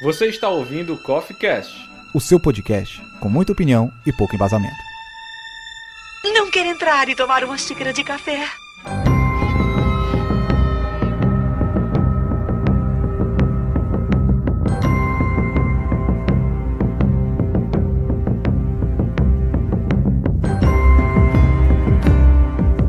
Você está ouvindo o Coffee Cast, o seu podcast com muita opinião e pouco embasamento. Não quer entrar e tomar uma xícara de café?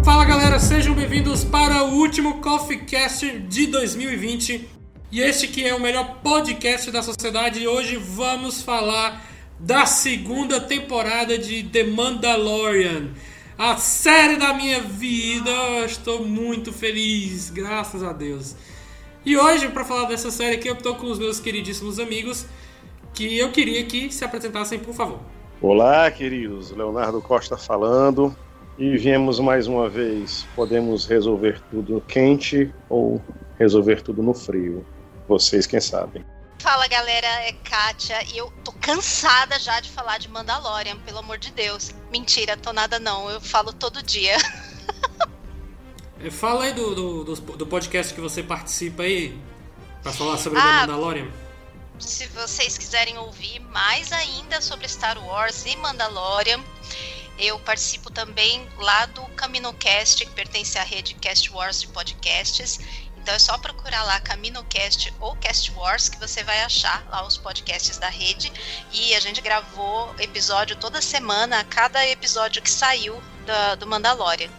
Fala galera, sejam bem-vindos para o último Coffee Cast de 2020. E este que é o melhor podcast da sociedade. E hoje vamos falar da segunda temporada de The Mandalorian. A série da minha vida. Eu Estou muito feliz, graças a Deus. E hoje, para falar dessa série aqui, eu estou com os meus queridíssimos amigos que eu queria que se apresentassem, por favor. Olá, queridos. Leonardo Costa falando. E viemos mais uma vez. Podemos resolver tudo quente ou resolver tudo no frio. Vocês quem sabem. Fala galera, é Kátia e eu tô cansada já de falar de Mandalorian, pelo amor de Deus. Mentira, tô nada não, eu falo todo dia. Eh, Fala aí do, do, do, do podcast que você participa aí, para falar sobre Ah, Mandalorian. Se vocês quiserem ouvir mais ainda sobre Star Wars e Mandalorian, eu participo também lá do CaminoCast, que pertence à rede Cast Wars de podcasts. Então é só procurar lá CaminoCast ou Cast Wars que você vai achar lá os podcasts da rede. E a gente gravou episódio toda semana, a cada episódio que saiu da- do Mandalorian.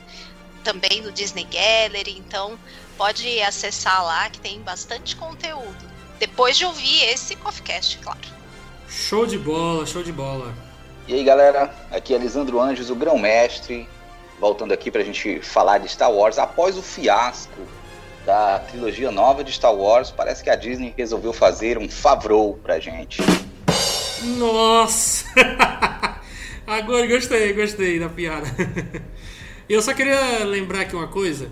Também no Disney Gallery, então pode acessar lá que tem bastante conteúdo. Depois de ouvir esse CoffeeCast, claro. Show de bola, show de bola. E aí galera, aqui é Lisandro Anjos, o grão-mestre, voltando aqui pra gente falar de Star Wars. Após o fiasco da trilogia nova de Star Wars, parece que a Disney resolveu fazer um Favreau pra gente. Nossa! Agora gostei, gostei da piada. Eu só queria lembrar aqui uma coisa.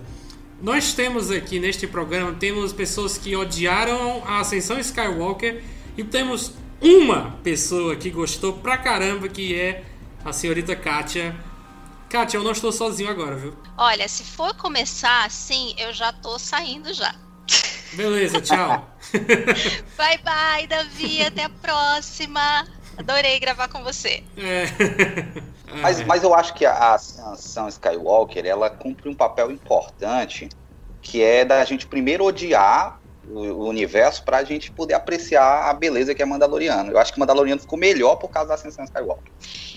Nós temos aqui neste programa temos pessoas que odiaram a Ascensão Skywalker e temos uma pessoa que gostou pra caramba que é a senhorita Kátia. Kátia, eu não estou sozinho agora, viu? Olha, se for começar assim, eu já tô saindo já. Beleza, tchau. Bye bye, Davi, até a próxima. Adorei gravar com você. É. Mas, mas eu acho que a Ascensão Skywalker, ela cumpre um papel importante, que é da gente primeiro odiar o, universo pra gente poder apreciar a beleza que é Mandaloriano. Eu acho que Mandaloriano ficou melhor por causa da Ascensão Skywalker.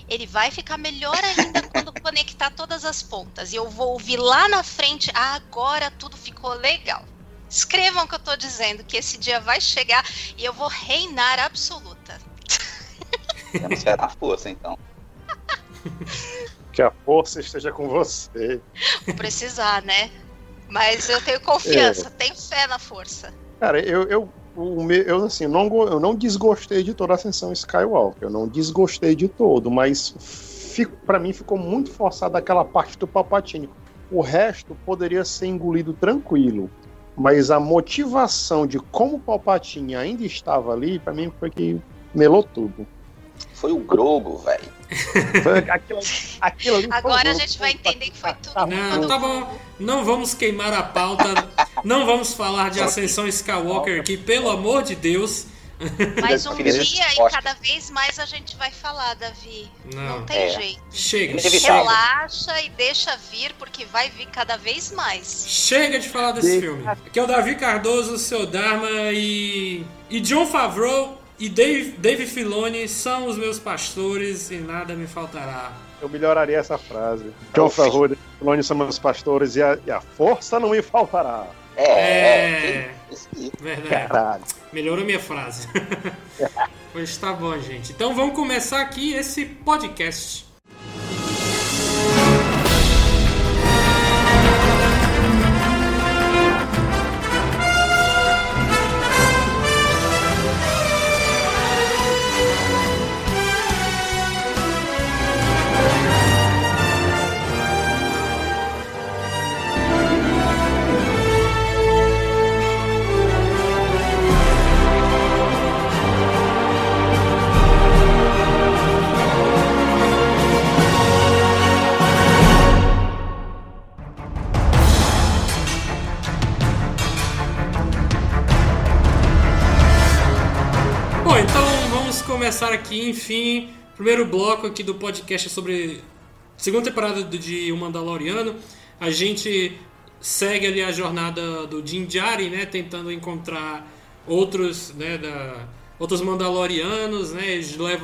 Ele vai ficar melhor ainda quando conectar todas as pontas. E eu vou ouvir lá na frente, ah, agora tudo ficou legal. Escrevam o que eu tô dizendo, que esse dia vai chegar e eu vou reinar absoluta. Temos fé na força, então. Que a força esteja com você. Vou precisar, né? Mas eu tenho confiança, tenho fé na força. Cara, eu, eu, eu assim, não, eu não desgostei de toda a Ascensão Skywalker. Eu não desgostei de todo, mas para mim ficou muito forçada aquela parte do Palpatine. O resto poderia ser engolido tranquilo. Mas a motivação de como o Palpatine ainda estava ali, pra mim foi que melou tudo. Foi o Grogo, velho. Aquilo, aquilo Agora a gente vai entender que foi tudo. Não, tá bom. Não vamos queimar a pauta. Não vamos falar de Ascensão Skywalker aqui, pelo amor de Deus. Mas um dia e cada vez mais a gente vai falar, Davi. Não. Não tem É. jeito. Chega. Relaxa e deixa vir, porque vai vir cada vez mais. Chega de falar desse filme. Aqui é o Davi Cardoso, o seu Dharma e. E John Favreau e Dave, Dave Filoni são os meus pastores e nada me faltará. Eu melhoraria essa frase. John Favreau, Filoni são meus pastores e a, e a força não me faltará. É, É. é. Verdade. Caralho. Melhorou minha frase. pois tá bom, gente. Então vamos começar aqui esse podcast. Enfim, primeiro bloco aqui do podcast sobre segunda temporada de O Mandaloriano. A gente segue ali a jornada do Din Djarin, né, tentando encontrar outros, né, da, outros Mandalorianos, né,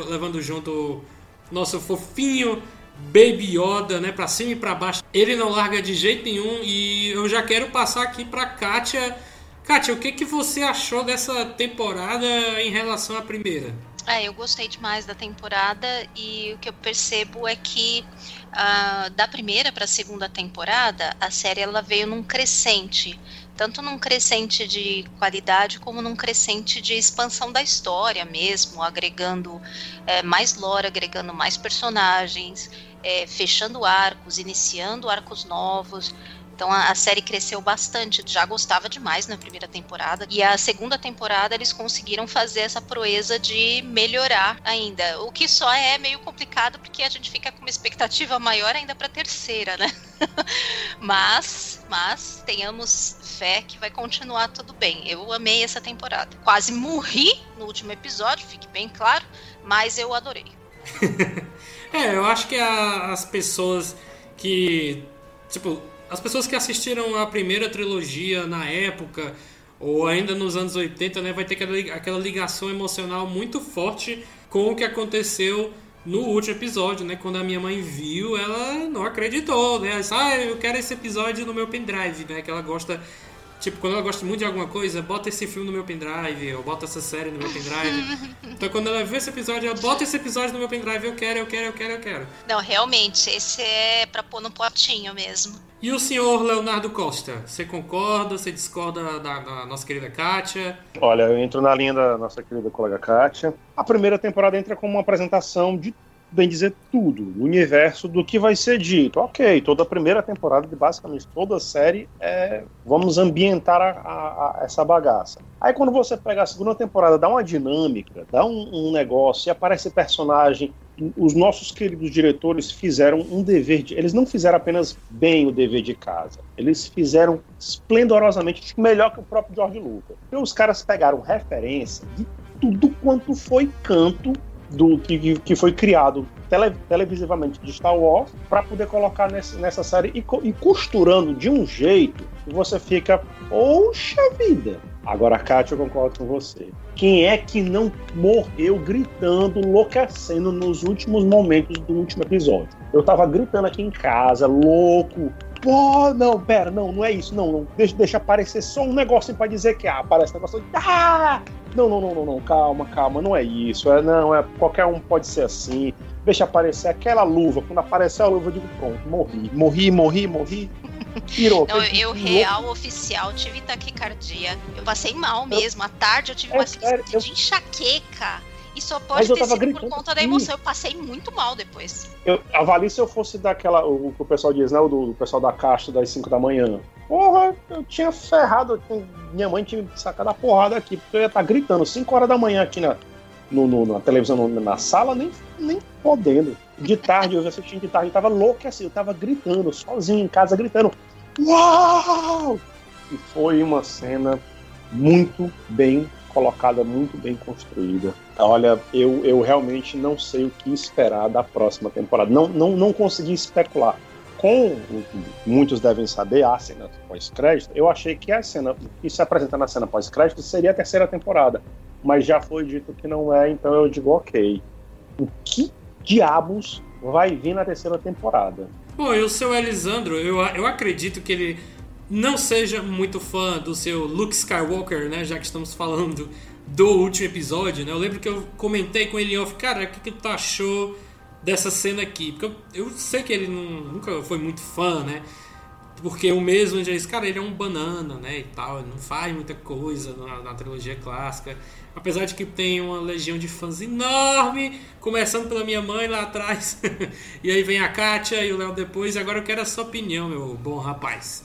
levando junto nosso fofinho Baby Yoda, né, para cima e para baixo. Ele não larga de jeito nenhum e eu já quero passar aqui para Kátia. Kátia, o que que você achou dessa temporada em relação à primeira? É, eu gostei demais da temporada e o que eu percebo é que uh, da primeira para a segunda temporada a série ela veio num crescente tanto num crescente de qualidade como num crescente de expansão da história mesmo, agregando é, mais lore, agregando mais personagens, é, fechando arcos, iniciando arcos novos. Então a, a, série cresceu bastante. Já gostava demais na primeira temporada. E a segunda temporada eles conseguiram fazer essa proeza de melhorar ainda. O que só é meio complicado porque a gente fica com uma expectativa maior ainda para terceira, né? mas, mas tenhamos fé que vai continuar tudo bem. Eu amei essa temporada. Quase morri no último episódio, fique bem claro, mas eu adorei. é, eu acho que a, as pessoas que tipo as pessoas que assistiram a primeira trilogia na época ou ainda nos anos 80, né, vai ter aquela ligação emocional muito forte com o que aconteceu no último episódio, né? Quando a minha mãe viu, ela não acreditou, né? Ela disse, ah, eu quero esse episódio no meu pendrive, né? Que ela gosta Tipo, quando ela gosta muito de alguma coisa, bota esse filme no meu pendrive, ou bota essa série no meu pendrive. então quando ela vê esse episódio, ela bota esse episódio no meu pendrive, eu quero, eu quero, eu quero, eu quero. Não, realmente, esse é pra pôr no potinho mesmo. E o senhor Leonardo Costa, você concorda, você discorda da, da, nossa querida Kátia? Olha, eu entro na linha da nossa querida colega Kátia. A primeira temporada entra como uma apresentação de bem dizer tudo, o universo do que vai ser dito. Ok, toda a primeira temporada de basicamente toda a série é vamos ambientar a, a, a essa bagaça. Aí quando você pega a segunda temporada, dá uma dinâmica, dá um, um negócio e aparece personagem. Os nossos queridos diretores fizeram um dever de. Eles não fizeram apenas bem o dever de casa, eles fizeram esplendorosamente melhor que o próprio George Lucas. E os caras pegaram referência de tudo quanto foi canto do que, que foi criado tele, televisivamente de Star Wars para poder colocar nesse, nessa série e, e, costurando de um jeito que você fica, poxa vida. Agora, Kátia, eu concordo com você. Quem é que não morreu gritando, enlouquecendo nos últimos momentos do último episódio? Eu tava gritando aqui em casa, louco, Pô, não, pera, não, não é isso, não, não. Deixa, deixa aparecer só um negocinho pra dizer que ah, aparece um negócio. Ah! Não, não, não, não, não, calma, calma, não é isso. É, não, é qualquer um pode ser assim. Deixa aparecer aquela luva. Quando aparecer a luva, eu digo, pronto, morri. Morri, morri, morri. Tirou. Não, eu, real oficial, tive taquicardia. Eu passei mal mesmo. À tarde eu tive é, uma sério, de enxaqueca. E só pode ter sido por conta da emoção. Eu passei muito mal depois. Eu avalie se eu fosse daquela. O que o pessoal diz, né? O do, do pessoal da caixa das 5 da manhã. Porra, eu tinha ferrado. Minha mãe tinha sacado a porrada aqui, porque eu ia estar tá gritando 5 horas da manhã aqui na, no, no, na televisão, no, na sala, nem, nem podendo. De tarde, eu assistindo de tarde, eu tava louco assim, eu tava gritando, sozinho em casa, gritando. Uau! E foi uma cena muito bem colocada, muito bem construída. Olha, eu, eu realmente não sei o que esperar da próxima temporada. Não, não, não consegui especular. Com o que muitos devem saber, a cena pós-crédito, eu achei que a cena que se apresenta na cena pós-crédito seria a terceira temporada. Mas já foi dito que não é, então eu digo ok. O que diabos vai vir na terceira temporada? Bom, e o seu Elisandro, eu, eu acredito que ele não seja muito fã do seu Luke Skywalker, né? Já que estamos falando do último episódio, né? Eu lembro que eu comentei com ele off, cara, o que, que tu achou dessa cena aqui? Porque eu, eu sei que ele não, nunca foi muito fã, né? Porque o mesmo já disse, cara, ele é um banana, né? E tal, ele não faz muita coisa na, na trilogia clássica. Apesar de que tem uma legião de fãs enorme, começando pela minha mãe lá atrás. e aí vem a Kátia e o Léo depois. E agora eu quero a sua opinião, meu bom rapaz.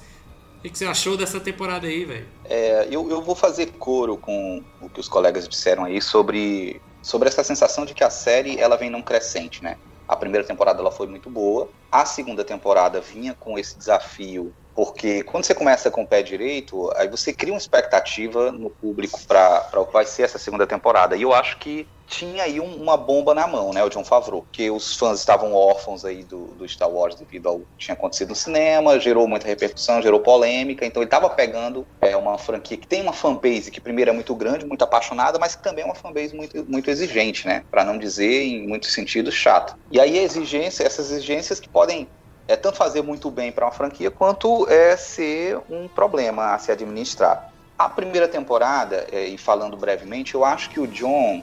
O que você achou dessa temporada aí, velho? É, eu, eu vou fazer coro com o que os colegas disseram aí sobre, sobre essa sensação de que a série ela vem num crescente, né? A primeira temporada ela foi muito boa, a segunda temporada vinha com esse desafio Porque quando você começa com o pé direito, aí você cria uma expectativa no público para o que vai ser essa segunda temporada. E eu acho que tinha aí um, uma bomba na mão, né, o John Favreau, que os fãs estavam órfãos aí do, do, Star Wars devido ao que tinha acontecido no cinema, gerou muita repercussão, gerou polêmica, então ele estava pegando é, uma franquia que tem uma fanbase que primeiro é muito grande, muito apaixonada, mas que também é uma fanbase muito, muito exigente, né, para não dizer em muitos sentidos chato. E aí a exigência, essas exigências que podem é tanto fazer muito bem para uma franquia quanto é ser um problema a se administrar. A primeira temporada, é, e falando brevemente, eu acho que o John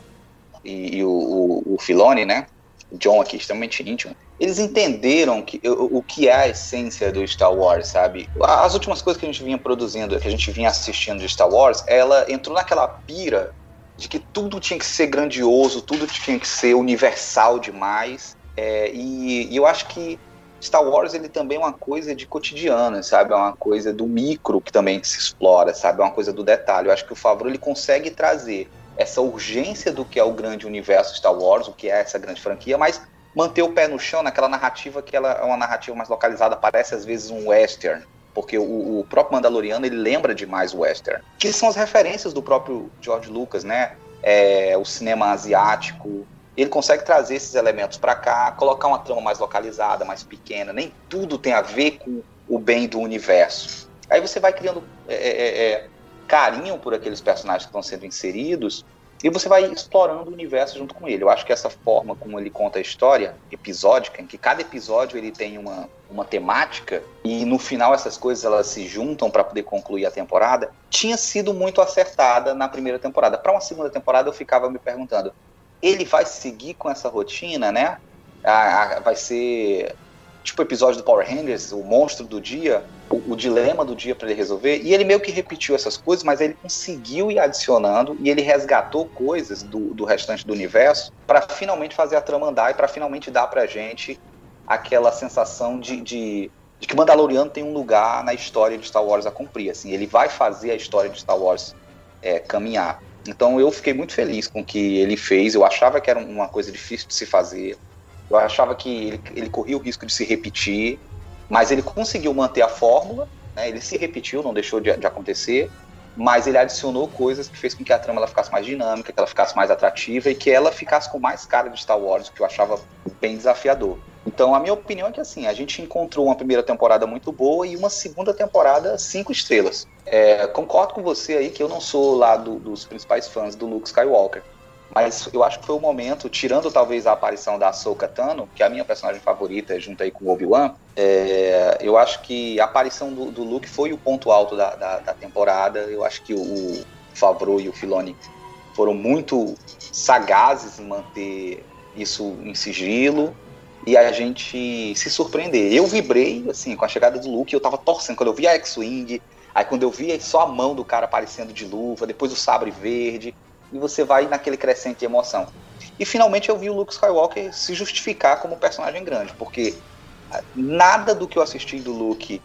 e, e o, o, o Filoni, né? John aqui, extremamente íntimo, eles entenderam que, o, o que é a essência do Star Wars, sabe? As últimas coisas que a gente vinha produzindo, que a gente vinha assistindo de Star Wars, ela entrou naquela pira de que tudo tinha que ser grandioso, tudo tinha que ser universal demais. É, e, e eu acho que Star Wars ele também é uma coisa de cotidiano, sabe? É uma coisa do micro que também se explora, sabe? É uma coisa do detalhe. Eu acho que o Favreau ele consegue trazer essa urgência do que é o grande universo Star Wars, o que é essa grande franquia, mas manter o pé no chão naquela narrativa que ela é uma narrativa mais localizada, parece às vezes um western, porque o, o próprio Mandaloriano ele lembra demais o western, que são as referências do próprio George Lucas, né? É, o cinema asiático, ele consegue trazer esses elementos para cá, colocar uma trama mais localizada, mais pequena. Nem tudo tem a ver com o bem do universo. Aí você vai criando é, é, é, carinho por aqueles personagens que estão sendo inseridos e você vai explorando o universo junto com ele. Eu acho que essa forma como ele conta a história episódica, em que cada episódio ele tem uma, uma temática e no final essas coisas elas se juntam para poder concluir a temporada, tinha sido muito acertada na primeira temporada. Para uma segunda temporada eu ficava me perguntando, ele vai seguir com essa rotina, né? Ah, vai ser tipo o episódio do Power Rangers, o monstro do dia, o, o dilema do dia para ele resolver. E ele meio que repetiu essas coisas, mas ele conseguiu ir adicionando e ele resgatou coisas do, do restante do universo para finalmente fazer a trama andar e para finalmente dar pra gente aquela sensação de, de, de que Mandaloriano tem um lugar na história de Star Wars a cumprir. Assim, ele vai fazer a história de Star Wars é, caminhar. Então eu fiquei muito feliz com o que ele fez. Eu achava que era uma coisa difícil de se fazer. Eu achava que ele, ele corria o risco de se repetir, mas ele conseguiu manter a fórmula. Né? Ele se repetiu, não deixou de, de, acontecer, mas ele adicionou coisas que fez com que a trama ela ficasse mais dinâmica, que ela ficasse mais atrativa e que ela ficasse com mais cara de Star Wars, o que eu achava bem desafiador. Então, a minha opinião é que assim, a gente encontrou uma primeira temporada muito boa e uma segunda temporada cinco estrelas. É, concordo com você aí que eu não sou lá do, dos principais fãs do Luke Skywalker. Mas eu acho que foi o momento, tirando talvez a aparição da Ahsoka Tano, que é a minha personagem favorita, junto aí com o Obi-Wan, é, eu acho que a aparição do, do, Luke foi o ponto alto da, da, da temporada. Eu acho que o, o Favreau e o Filoni foram muito sagazes em manter isso em sigilo e a gente se surpreender. Eu vibrei, assim, com a chegada do Luke, eu tava torcendo. Quando eu vi a X-Wing, aí quando eu vi só a mão do cara aparecendo de luva, depois o sabre verde, e você vai naquele crescente de emoção. E finalmente eu vi o Luke Skywalker se justificar como personagem grande, porque nada do que eu assisti do Luke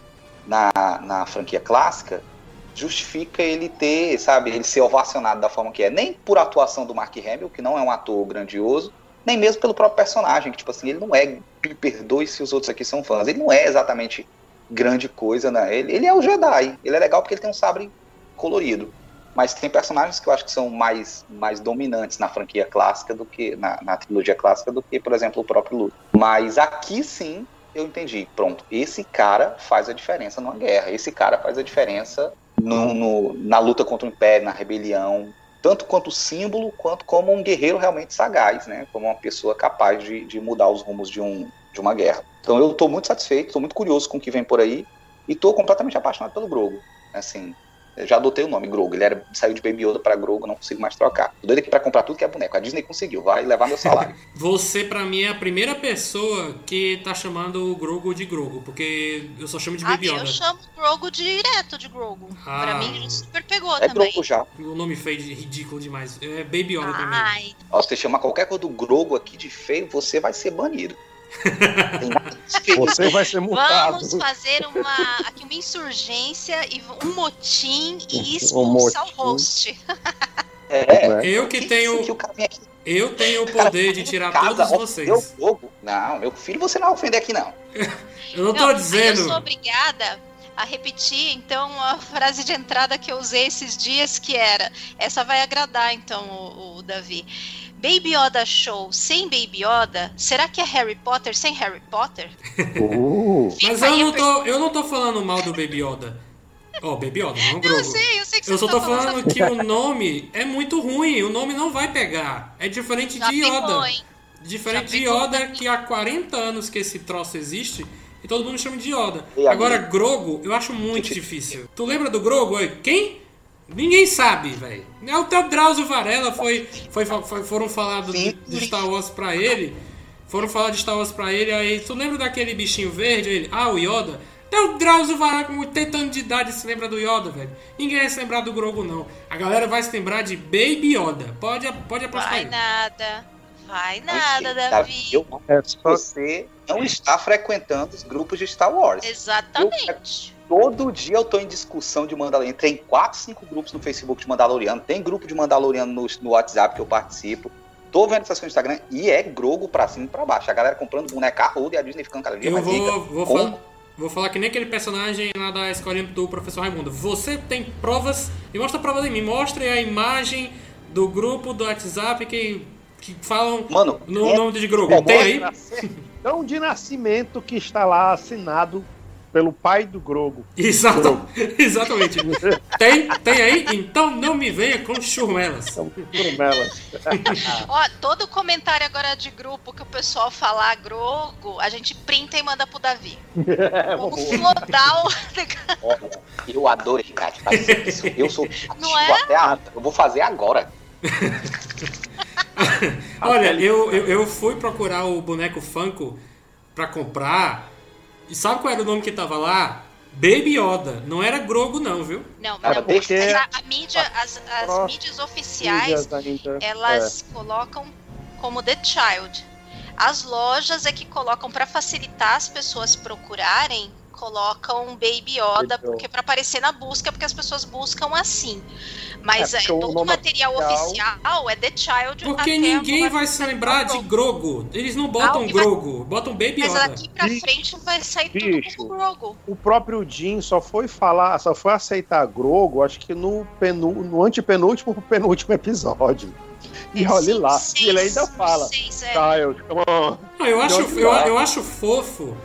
na, na franquia clássica justifica ele ter, sabe, ele ser ovacionado da forma que é. Nem por atuação do Mark Hamill, que não é um ator grandioso, nem mesmo pelo próprio personagem, que, tipo assim, ele não é, me perdoe se os outros aqui são fãs, ele não é exatamente grande coisa, né? Ele, ele é o Jedi, ele é legal porque ele tem um sabre colorido. Mas tem personagens que eu acho que são mais, mais dominantes na franquia clássica do que, na, na trilogia clássica, do que, por exemplo, o próprio Luke. Mas aqui sim, eu entendi. Pronto, esse cara faz a diferença numa guerra, esse cara faz a diferença no, no, na luta contra o Império, na rebelião, tanto quanto símbolo, quanto como um guerreiro realmente sagaz, né? Como uma pessoa capaz de, de mudar os rumos de, um, de uma guerra. Então eu estou muito satisfeito, estou muito curioso com o que vem por aí e estou completamente apaixonado pelo Grogo. Assim, eu já adotei o nome Grogo. Ele era, saiu de Baby Yoda pra Grogo, não consigo mais trocar. Tô doido aqui pra comprar tudo que é boneco. A Disney conseguiu, vai levar meu salário. Você, pra mim, é a primeira pessoa que tá chamando o Grogo de Grogo, porque eu só chamo de Baby ah, Yoda. eu chamo Grogo direto de Grogo. Ah. Pra mim, super pegou é também. Grogo já. O nome feio ridículo demais. É Baby Yoda Ai. pra mim. Ó, se você chamar qualquer coisa do Grogo aqui de feio, você vai ser banido. Você vai ser multado. Vamos fazer uma, aqui uma insurgência e um motim e expulsar um o host. É, né? eu que tenho. Eu tenho o poder de tirar casa, todos vocês. Meu Não, meu filho você não vai ofender aqui, não. eu não tô não, dizendo. Eu sou obrigada a repetir então a frase de entrada que eu usei esses dias, que era: essa vai agradar então o, o Davi. Baby Yoda Show sem Baby Yoda? Será que é Harry Potter sem Harry Potter? Uh, Mas eu não, tô, eu não tô falando mal do Baby Yoda. Ó, oh, Baby Yoda, não Grogu. Eu sei, eu sei que Eu só tô tá falando que o nome é muito ruim. O nome não vai pegar. É diferente Já de pegou, Yoda. hein? Diferente Já de pegou Yoda, que há 40 anos que esse troço existe e todo mundo chama de Yoda. E Agora? Grogo, eu acho muito difícil. Tu lembra do Grogo? Oi? Quem? Ninguém sabe, velho. É o teu Drauzio Varela foi, foi, foi- foram falar do, de Star Wars pra ele. Foram falar de Star Wars pra ele, aí tu lembra daquele bichinho verde? Ele, ah, o Yoda. Até o Drauzio Varela com 80 anos de idade se lembra do Yoda, velho. Ninguém vai se lembrar do Grogu, não. A galera vai se lembrar de Baby Yoda. Pode, pode apostar Vai aí. nada. Vai nada, Davi, Davi. Eu é você não está frequentando os grupos de Star Wars. Exatamente. Todo dia eu tô em discussão de Mandaloriano. Tem quatro, cinco grupos no Facebook de Mandaloriano. Tem grupo de Mandaloriano no, no WhatsApp que eu participo. Tô vendo essas coisas no Instagram e é grogo pra cima e pra baixo. A galera comprando boneca roda e a Disney ficando cada dia Eu mais rica. vou, vou, Com- falar, vou falar que nem aquele personagem lá da escolinha do professor Raimundo. Você tem provas. Me mostra provas em mim. Mostre a imagem do grupo do WhatsApp que, que falam Mano, no é- nome de Grogu. é Tem aí? Então, de nascimento que está lá assinado pelo pai do Grogo. Exato, exatamente. Tem, tem aí? Então não me venha com churmelas. São Grumelas. Ó, todo comentário agora de grupo que o pessoal falar grogo, a gente printa e manda pro Davi. É, Vamos boa. flodar o. Olha, eu adorei, cara, fazer isso. Eu sou Não é? até a, Eu vou fazer agora. Olha, eu, eu, eu fui procurar o boneco Funko pra comprar. E sabe qual era o nome que tava lá? Baby Yoda. Não era Grogo, não, viu? Não, Cara, não. deixa- Mas a, a mídia, as, as Próximo. mídias oficiais, Mídias ainda. elas colocam como The Child. As lojas é que colocam pra facilitar as pessoas procurarem, colocam Baby Yoda, porque para aparecer na busca, porque as pessoas buscam assim. Mas É, é, todo o material oficial- oficial é The Child. Porque ninguém vai se lembrar de Grogu. Grogo. Eles não botam vai- Grogo, botam Baby Mas Yoda. daqui pra Bicho. frente vai sair Bicho. tudo com Grogu. O próprio Jim só foi falar, só foi aceitar Grogo, acho que no, penu, no antepenúltimo pro penúltimo episódio. E olha sim, lá, seis, ele ainda fala. seis, é. Child, come on. Ah, eu, acho, eu, vai? eu acho fofo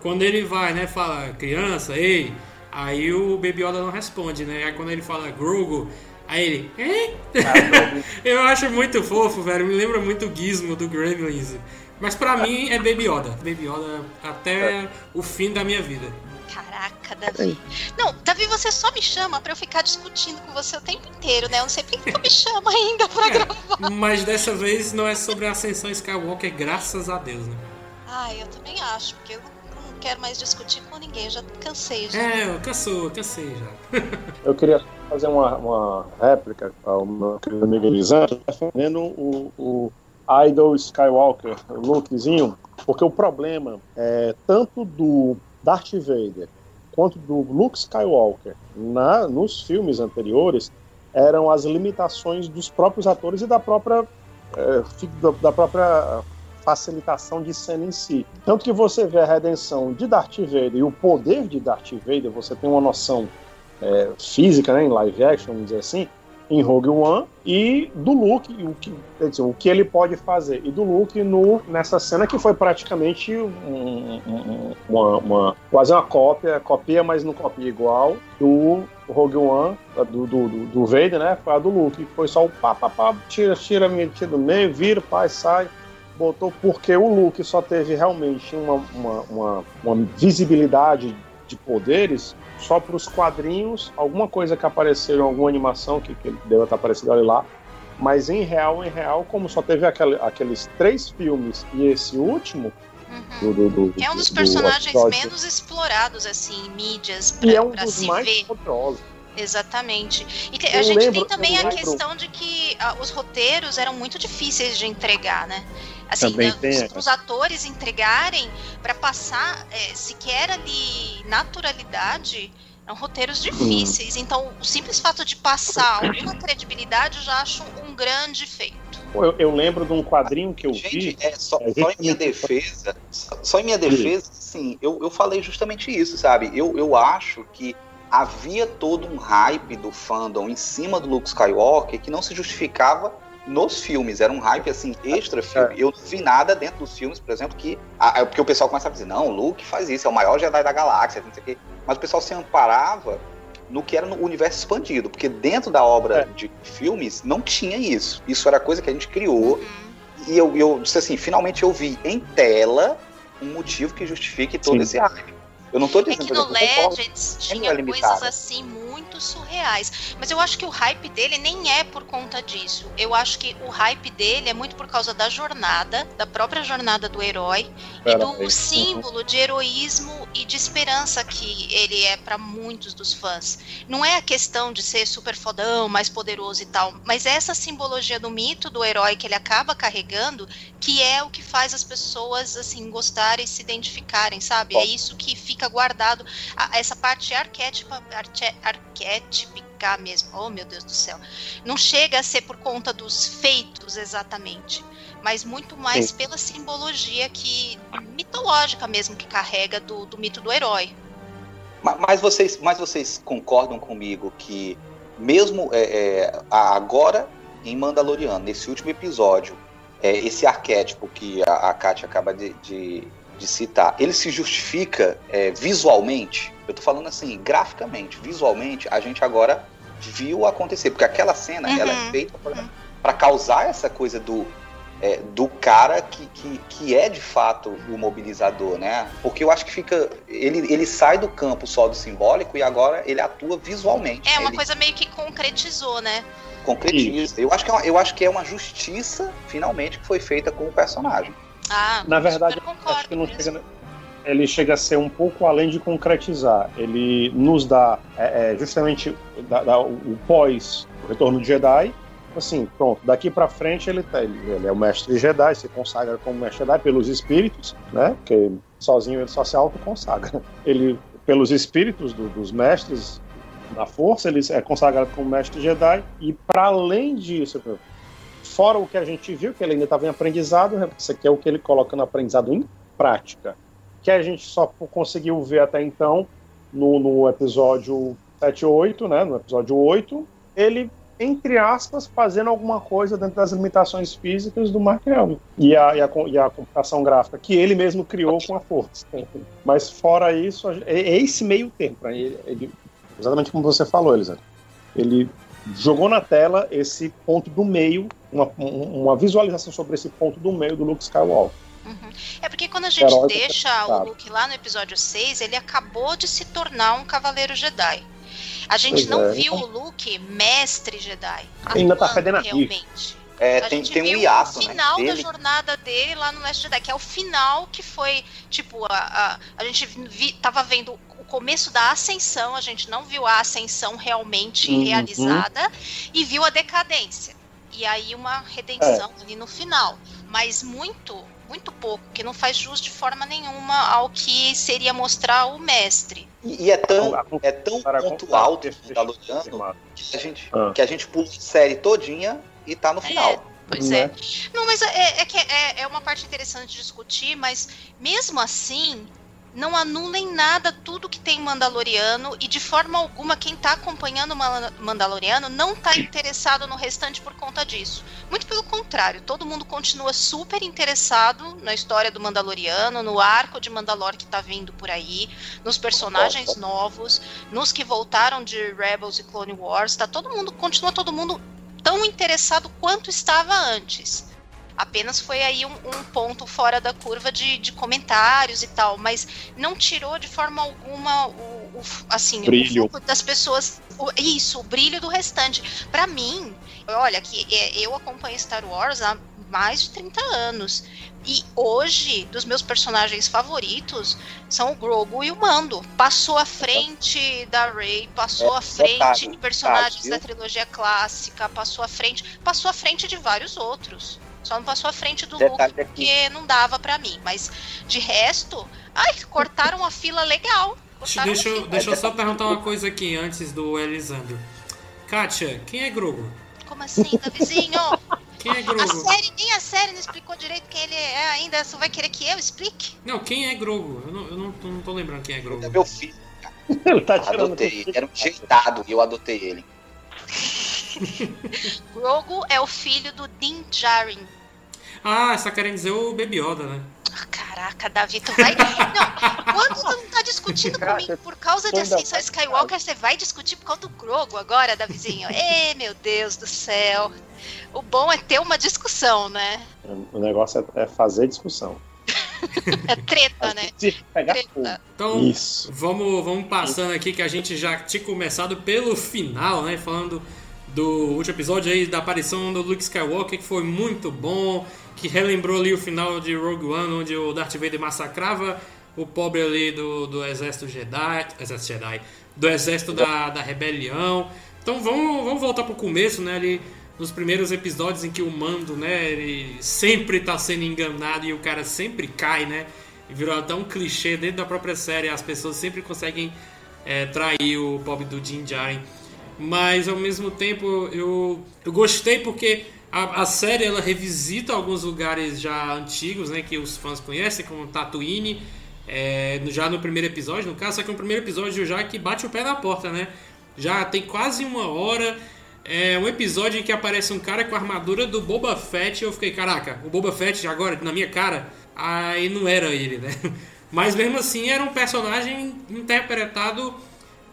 quando ele vai, né? Fala, criança, ei. Aí o Baby Yoda não responde, né? Aí quando ele fala Grogu, aí ele, hein? eu acho muito fofo, velho. Me lembra muito o Gizmo do Gremlins. Mas pra mim é Baby Yoda. Baby Yoda até o fim da minha vida. Caraca, Davi. Não, Davi, você só me chama pra eu ficar discutindo com você o tempo inteiro, né? Eu não sei por que tu me chama ainda pra gravar. Mas dessa vez não é sobre a ascensão Skywalker, graças a Deus, né? Ai, eu também acho, porque eu não quero mais discutir com ninguém, eu já cansei já. É, eu cansou, cansei já. Eu queria fazer uma, uma réplica ao meu querido amigo Elisandro, defendendo o, o Idol Skywalker, o Lukezinho, porque o problema é tanto do Darth Vader quanto do Luke Skywalker na, nos filmes anteriores eram as limitações dos próprios atores e da própria, é, da própria facilitação de cena em si. Tanto que você vê a redenção de Darth Vader e o poder de Darth Vader, você tem uma noção é, física, né, em live action, vamos dizer assim, em Rogue One, e do Luke, o que, dizer, o que ele pode fazer, e do Luke no, nessa cena que foi praticamente um- um- uma, uma- quase uma cópia, copia, mas não copia igual, do Rogue One, do, do, do, Vader, né, foi a do Luke, foi só o pá, pá, pá, tira, tira, tira do meio, vira, pai, sai, botou, porque o Luke só teve realmente uma, uma, uma, uma visibilidade de poderes só para os quadrinhos, alguma coisa que apareceu em alguma animação que, que deve estar aparecendo ali lá, mas em real, em real, como só teve aquele- aqueles três filmes e esse último, Uhum. do, do, do- É um dos do personagens menos explorados, assim, em mídias, pra, e é um pra dos se mais ver. poderosos. Exatamente. E te- a gente lembro- tem também a lembro- questão de que ah, os roteiros eram muito difíceis de entregar, né? Assim, Também né, tem, os, é. os atores entregarem para passar é, sequer ali naturalidade eram roteiros difíceis. Então, o simples fato de passar alguma credibilidade eu já acho um grande feito. Eu, eu lembro de um quadrinho que eu vi. Gente, é, só, gente só em minha defesa, só, só em minha defesa, assim, eu, eu falei justamente isso, sabe? Eu, eu acho que havia todo um hype do fandom em cima do Luke Skywalker que não se justificava nos filmes. Era um hype, assim, extra filme. É. Eu não vi nada dentro dos filmes, por exemplo, que... A, porque o pessoal começa a dizer, não, o Luke faz isso, é o maior Jedi da galáxia, não sei o quê. Mas o pessoal se amparava no que era no universo expandido, porque dentro da obra é. de filmes não tinha isso. Isso era coisa que a gente criou. Uhum. E eu, eu disse assim, finalmente eu vi em tela um motivo que justifique todo Sim. esse hype. Eu não tô dizendo é que no Legends tinha é coisas assim muito surreais. Mas eu acho que o hype dele nem é por conta disso. Eu acho que o hype dele é muito por causa da jornada, da própria jornada do herói e do símbolo de heroísmo e de esperança que ele é para muitos dos fãs. Não é a questão de ser super fodão, mais poderoso e tal, mas é essa simbologia do mito do herói que ele acaba carregando que é o que faz as pessoas assim gostarem, se identificarem, sabe? É isso que fica guardado. essa parte arquétipa, arque, arquétipica mesmo. Oh, meu Deus do céu. Não chega a ser por conta dos feitos exatamente, mas muito mais Sim. pela simbologia que mitológica mesmo que carrega do, do mito do herói. Mas vocês, mas vocês concordam comigo que mesmo é, é, agora em Mandaloriano, nesse último episódio, é, esse arquétipo que a, a Kátia acaba de, de, de, citar, ele se justifica é, visualmente? Eu tô falando assim, graficamente, visualmente, a gente agora viu acontecer, porque aquela cena uhum. ela é feita para uhum. causar essa coisa do é, do cara que, que, que é de fato o mobilizador, né? Porque eu acho que fica. Ele, ele sai do campo só do simbólico e agora ele atua visualmente. É, uma ele... coisa meio que concretizou, né? concretiza. Eu acho, que é uma, eu acho que é uma justiça, finalmente, que foi feita com o personagem. Ah, Na verdade, acho que não chega, ele chega a ser um pouco além de concretizar. Ele nos dá é, é, justamente dá, dá o pós o retorno de Jedi. Assim, pronto, daqui para frente ele, tá, ele, ele, é o mestre Jedi, se consagra como mestre Jedi pelos espíritos, né? Porque sozinho ele só se autoconsagra. Ele, pelos espíritos do, dos mestres, na força, ele é consagrado como mestre Jedi, e para além disso, fora o que a gente viu, que ele ainda estava em aprendizado, né, isso aqui é o que ele coloca no aprendizado em prática, que a gente só conseguiu ver até então no, no episódio 7 8, né, no episódio 8, ele entre aspas, fazendo alguma coisa dentro das limitações físicas do Mark Hamill e a, e a, e a computação gráfica que ele mesmo criou com a força. Mas fora isso, é, é esse meio tempo. Ele, ele Exatamente como você falou, Elisa. Ele jogou na tela esse ponto do meio, uma, uma visualização sobre esse ponto do meio do Luke Skywalker. Uhum. É porque quando a gente Herói deixa o Luke lá no episódio 6, ele acabou de se tornar um cavaleiro Jedi. A gente pois não é. viu o Luke mestre Jedi. Ainda tá fedendo realmente. É, a tem, gente tem viu um hiato, o né, final né, da jornada dele lá no Mestre Jedi, que é o final que foi, tipo, a, a, a gente vi, tava vendo começo da ascensão, a gente não viu a ascensão realmente uhum. realizada e viu a decadência. E aí uma redenção é. ali no final. Mas muito, muito pouco, que não faz jus de forma nenhuma ao que seria mostrar o mestre. E, e é tão, é tão ponto alto da Luciano que a gente, ah. que a gente pula a série todinha e tá no final. É. Pois é. é. Não, mas é, é que é, é, uma parte interessante de discutir, mas mesmo assim, não anulem nada tudo que tem Mandaloriano e de forma alguma quem está acompanhando o Mandaloriano não está interessado no restante por conta disso. Muito pelo contrário, todo mundo continua super interessado na história do Mandaloriano, no arco de Mandalor que está vindo por aí, nos personagens novos, nos que voltaram de Rebels e Clone Wars, tá todo mundo continua todo mundo tão interessado quanto estava antes. Apenas foi aí um, um ponto fora da curva de, de, comentários e tal, mas não tirou de forma alguma o, o assim, brilho. o foco das pessoas. O, isso, o brilho do restante. Para mim, olha, que é, eu acompanho Star Wars há mais de 30 anos. E hoje, dos meus personagens favoritos são o Grogu e o Mando. Passou à frente da Rey, passou é, à frente de personagens da trilogia clássica, passou à frente, passou à frente de vários outros. Só não passou à frente do Detalhe Luke porque não dava para mim. Mas de resto, ai, cortaram a fila legal. Deixa, eu, deixa eu só perguntar uma coisa aqui antes do Elisandro. Kátia, quem é Grogu? Como assim, Davizinho? Quem é A Grogo? série, nem a série não explicou direito quem ele é ainda. Você vai querer que eu explique? Não, quem é Grogo? Eu não, eu não, tô- não tô lembrando quem é Grogo. É meu filho. Ele tá. Adotei. Ele era um jeitado e eu adotei ele. Grogu é o filho do Din Djarin. Ah, você tá querendo dizer o Baby Yoda, né? Ah, Caraca, Davi, tu vai. Não, quando tu não tá discutindo comigo por causa de Ascensão Skywalker, você vai discutir por causa do Grogu agora, Davizinho? Ê, meu Deus do céu. O bom é ter uma discussão, né? O negócio é, é fazer discussão. É treta, né? Pegar fogo. Treta. Então, Isso. Vamos, vamos passando aqui que a gente já tinha começado pelo final, né? Falando do último episódio aí da aparição do Luke Skywalker, que foi muito bom, que relembrou ali o final de Rogue One, onde o Darth Vader massacrava o pobre ali do, do exército Jedi, exército Jedi, do exército da, da rebelião. Então vamos, vamos voltar pro começo, né? Ali nos primeiros episódios em que o Mando, né? Ele sempre tá sendo enganado e o cara sempre cai, né? Virou até um clichê dentro da própria série. As pessoas sempre conseguem é, trair o pobre do Din Djarin. Mas ao mesmo tempo eu, eu gostei porque a, a série ela revisita alguns lugares já antigos, né? Que os fãs conhecem, como Tatooine. é, já no primeiro episódio, no caso, só que no primeiro episódio já que bate o pé na porta, né? Já tem quase uma hora. É um episódio em que aparece um cara com a armadura do Boba Fett eu fiquei, caraca, o Boba Fett agora na minha cara, aí não era ele, né? Mas mesmo assim era um personagem interpretado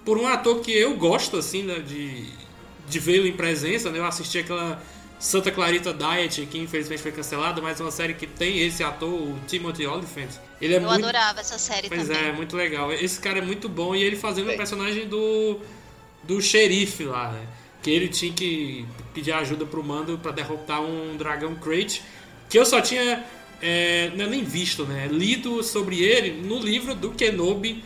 por um ator que eu gosto, assim, né, de, de vê-lo em presença, né? Eu assisti aquela Santa Clarita Diet, que infelizmente foi cancelada, mas é uma série que tem esse ator, o Timothy Olyphant. Ele é Eu muito... adorava essa série Pois também. é, muito legal. Esse cara é muito bom e ele fazendo o personagem do do xerife lá, né? Que ele tinha que pedir ajuda pro Mando pra derrotar um dragão Crate, que eu só tinha é, não é nem visto, né? Lido sobre ele no livro do Kenobi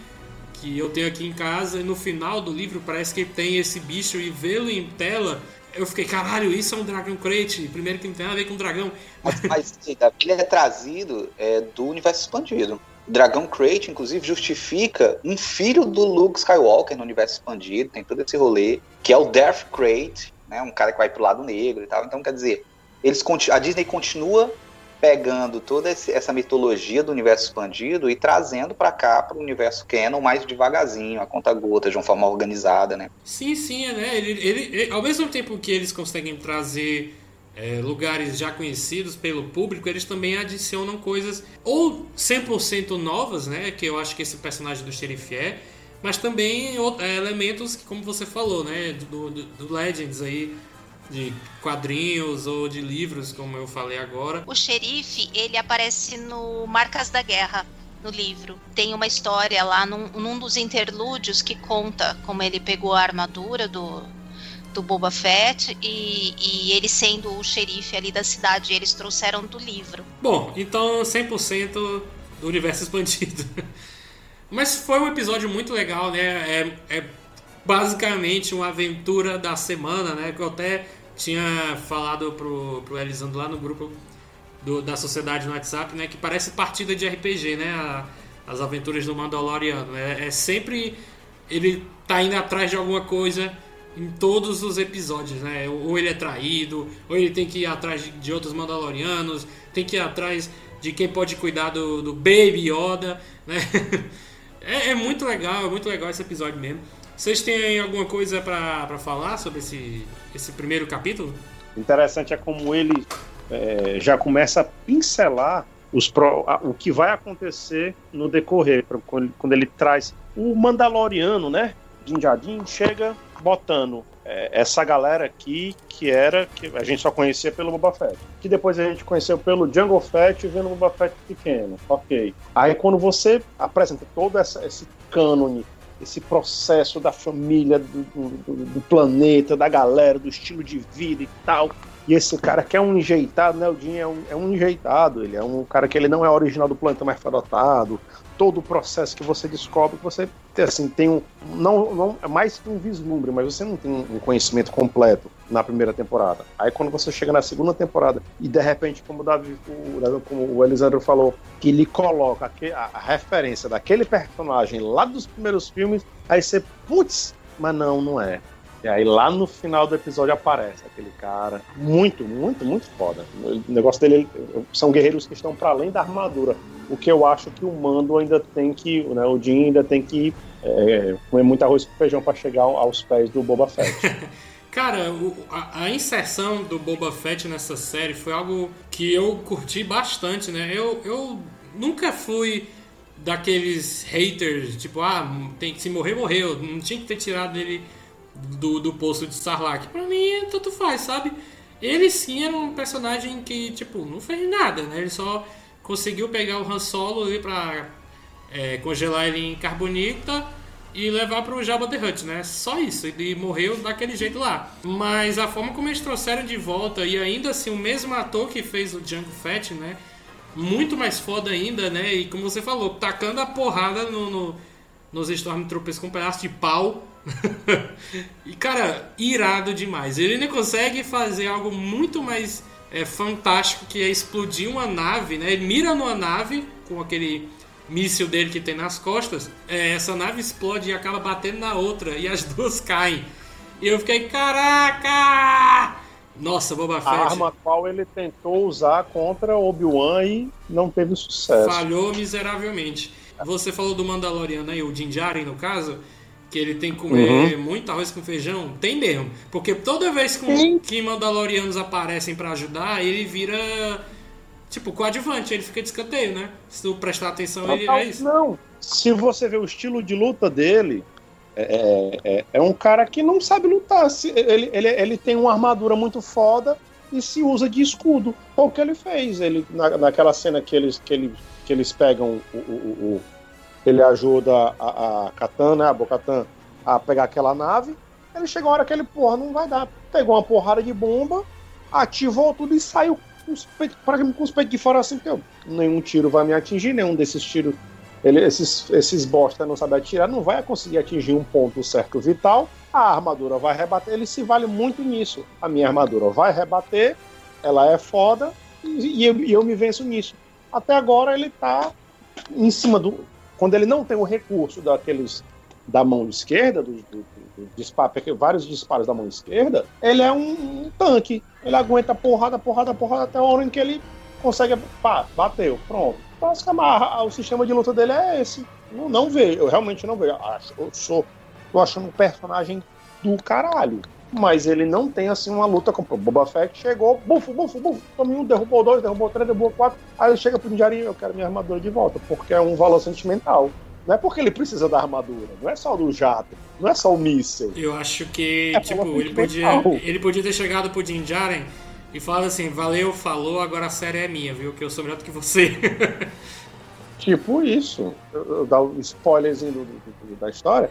que eu tenho aqui em casa e no final do livro parece que tem esse bicho e vê-lo em tela eu fiquei, caralho, isso é um Dragon Crate. Primeiro que não tem nada a ver com dragão. Mas, mas ele é trazido é, do universo expandido. Dragão Crate, inclusive, justifica um filho do Luke Skywalker no universo expandido, tem todo esse rolê, que é o Darth Crate, né, um cara que vai pro lado negro e tal. Então, quer dizer, eles a Disney continua pegando toda essa mitologia do universo expandido e trazendo pra cá, pro universo canon, mais devagarzinho, a conta gota, de uma forma organizada, né? Sim, sim, é, né? Ele, ele, ele- ao mesmo tempo que eles conseguem trazer é, lugares já conhecidos pelo público, eles também adicionam coisas ou 100% novas, né? Que eu acho que esse personagem do xerife é, mas também o- é, elementos que, como você falou, né? Do, do, do Legends aí, de quadrinhos ou de livros, como eu falei agora. O xerife, ele aparece no Marcas da Guerra, no livro. Tem uma história lá num, num dos interlúdios que conta como ele pegou a armadura do, do Boba Fett e, e ele sendo o xerife ali da cidade. Eles trouxeram do livro. Bom, então 100% do universo expandido. Mas foi um episódio muito legal, né? É, é basicamente uma aventura da semana, né? Que eu até tinha falado pro, pro Elisandro lá no grupo do- da sociedade no WhatsApp, né? Que parece partida de RPG, né? a- as aventuras do Mandaloriano. né? É sempre ele tá indo atrás de alguma coisa em todos os episódios, né? Ou ele é traído, ou ele tem que ir atrás de, de outros Mandalorianos, tem que ir atrás de quem pode cuidar do, do Baby Yoda, né? É, é muito legal, é muito legal esse episódio mesmo. Vocês têm alguma coisa pra falar sobre esse, esse primeiro capítulo? Interessante é como ele é, já começa a pincelar os pro- a- o que vai acontecer no decorrer, pra- quando quando ele traz o Mandaloriano, né? Din Djarin chega botando é, essa galera aqui que era que a gente só conhecia pelo Boba Fett, que depois a gente conheceu pelo Jungle Fett vendo o Boba Fett pequeno, ok. Aí quando você apresenta todo essa, esse cânone esse processo da família, do, do- do planeta, da galera, do estilo de vida e tal. E esse cara que é um enjeitado, né? O Jim é um, é um enjeitado, ele é um cara que ele não é original do planeta, mas foi adotado. Todo o processo que você descobre, você assim, tem um. Não, não, é mais que um vislumbre, mas você não tem um conhecimento completo na primeira temporada. Aí quando você chega na segunda temporada e de repente, como o, Davi, o, como o Elisandro falou, que ele coloca aque- a, a referência daquele personagem lá dos primeiros filmes, aí você, putz, mas não, não é. E aí lá no final do episódio aparece aquele cara. Muito, muito, muito foda. O negócio dele são guerreiros que estão para além da armadura. O que eu acho que o Mando ainda tem que. Né, o Jin ainda tem que é, comer muito arroz com feijão para chegar aos pés do Boba Fett. Cara, a, inserção do Boba Fett nessa série foi algo que eu curti bastante, né? Eu, eu nunca fui daqueles haters, tipo, ah, tem que se morrer, morreu. Não tinha que ter tirado ele do, do posto de Sarlacc. Pra mim, tanto faz, sabe? Ele sim era um personagem que, tipo, não fez nada, né? Ele só conseguiu pegar o Han Solo ali pra é, congelar ele em carbonita e levar pro Jabba the Hutt, né? Só isso, ele morreu daquele jeito lá. Mas a forma como eles trouxeram de volta, e ainda assim o mesmo ator que fez o Django Fett, né? Muito mais foda ainda, né? E como você falou, tacando a porrada no, no nos Stormtroopers com um pedaço de pau. e cara, irado demais. Ele consegue fazer algo muito mais é, fantástico que é explodir uma nave, né? Ele mira numa nave com aquele míssil dele que tem nas costas. É, essa nave explode e acaba batendo na outra e as duas caem. E eu fiquei, caraca! Nossa, Boba Fett. A arma qual ele tentou usar contra Obi-Wan e não teve sucesso. Falhou miseravelmente. Você falou do Mandaloriano aí, o Din Djarin, no caso, que ele tem que comer uhum. muito arroz com feijão. Tem mesmo. Porque toda vez que, que Mandalorianos aparecem para ajudar, ele vira tipo coadjuvante, ele fica de escanteio, né? Se tu prestar atenção, ele é isso. Não, se você ver o estilo de luta dele, é, é, é um cara que não sabe lutar. Ele, ele, ele tem uma armadura muito foda e se usa de escudo. Foi o que ele fez. Ele, na, naquela cena que eles, que, ele, que eles pegam o, o, o ele ajuda a, a Katana, a Bocatan, a pegar aquela nave. Ele chegou a hora que ele, porra, não vai dar. Pegou uma porrada de bomba, ativou tudo e saiu com os peitos, com os peitos de fora assim, porque nenhum tiro vai me atingir, nenhum desses tiros ele, esses, esses bosta não sabe atirar, não vai conseguir atingir um ponto certo vital. A armadura vai rebater. Ele se vale muito nisso. A minha armadura vai rebater, ela é foda e, eu, eu, me venço nisso. Até agora ele tá em cima do. Quando ele não tem o recurso daqueles da mão esquerda, do, do, do disparo, vários disparos da mão esquerda, ele é um, um, tanque. Ele aguenta porrada, porrada, porrada até a hora em que ele consegue. Pá, bateu, pronto basicamente, o sistema de luta dele é esse. Não, não vejo, eu realmente não vejo. Eu sou, tô achando um personagem do caralho. Mas ele não tem assim uma luta com o Boba Fett chegou, bufo, bufo, bufo, tomou um, derrubou dois, derrubou três, derrubou quatro. Aí ele chega pro Ninjarinho, eu quero minha armadura de volta, porque é um valor sentimental. Não é porque ele precisa da armadura, não é só do jato, não é só o míssil. Eu acho que, é tipo, ele podia, ele podia ter chegado pro Din Djarin e fala assim: valeu, falou, agora a série é minha, viu? Que eu sou melhor do que você. tipo isso. Eu, eu dar um spoilerzinho do, do, da história.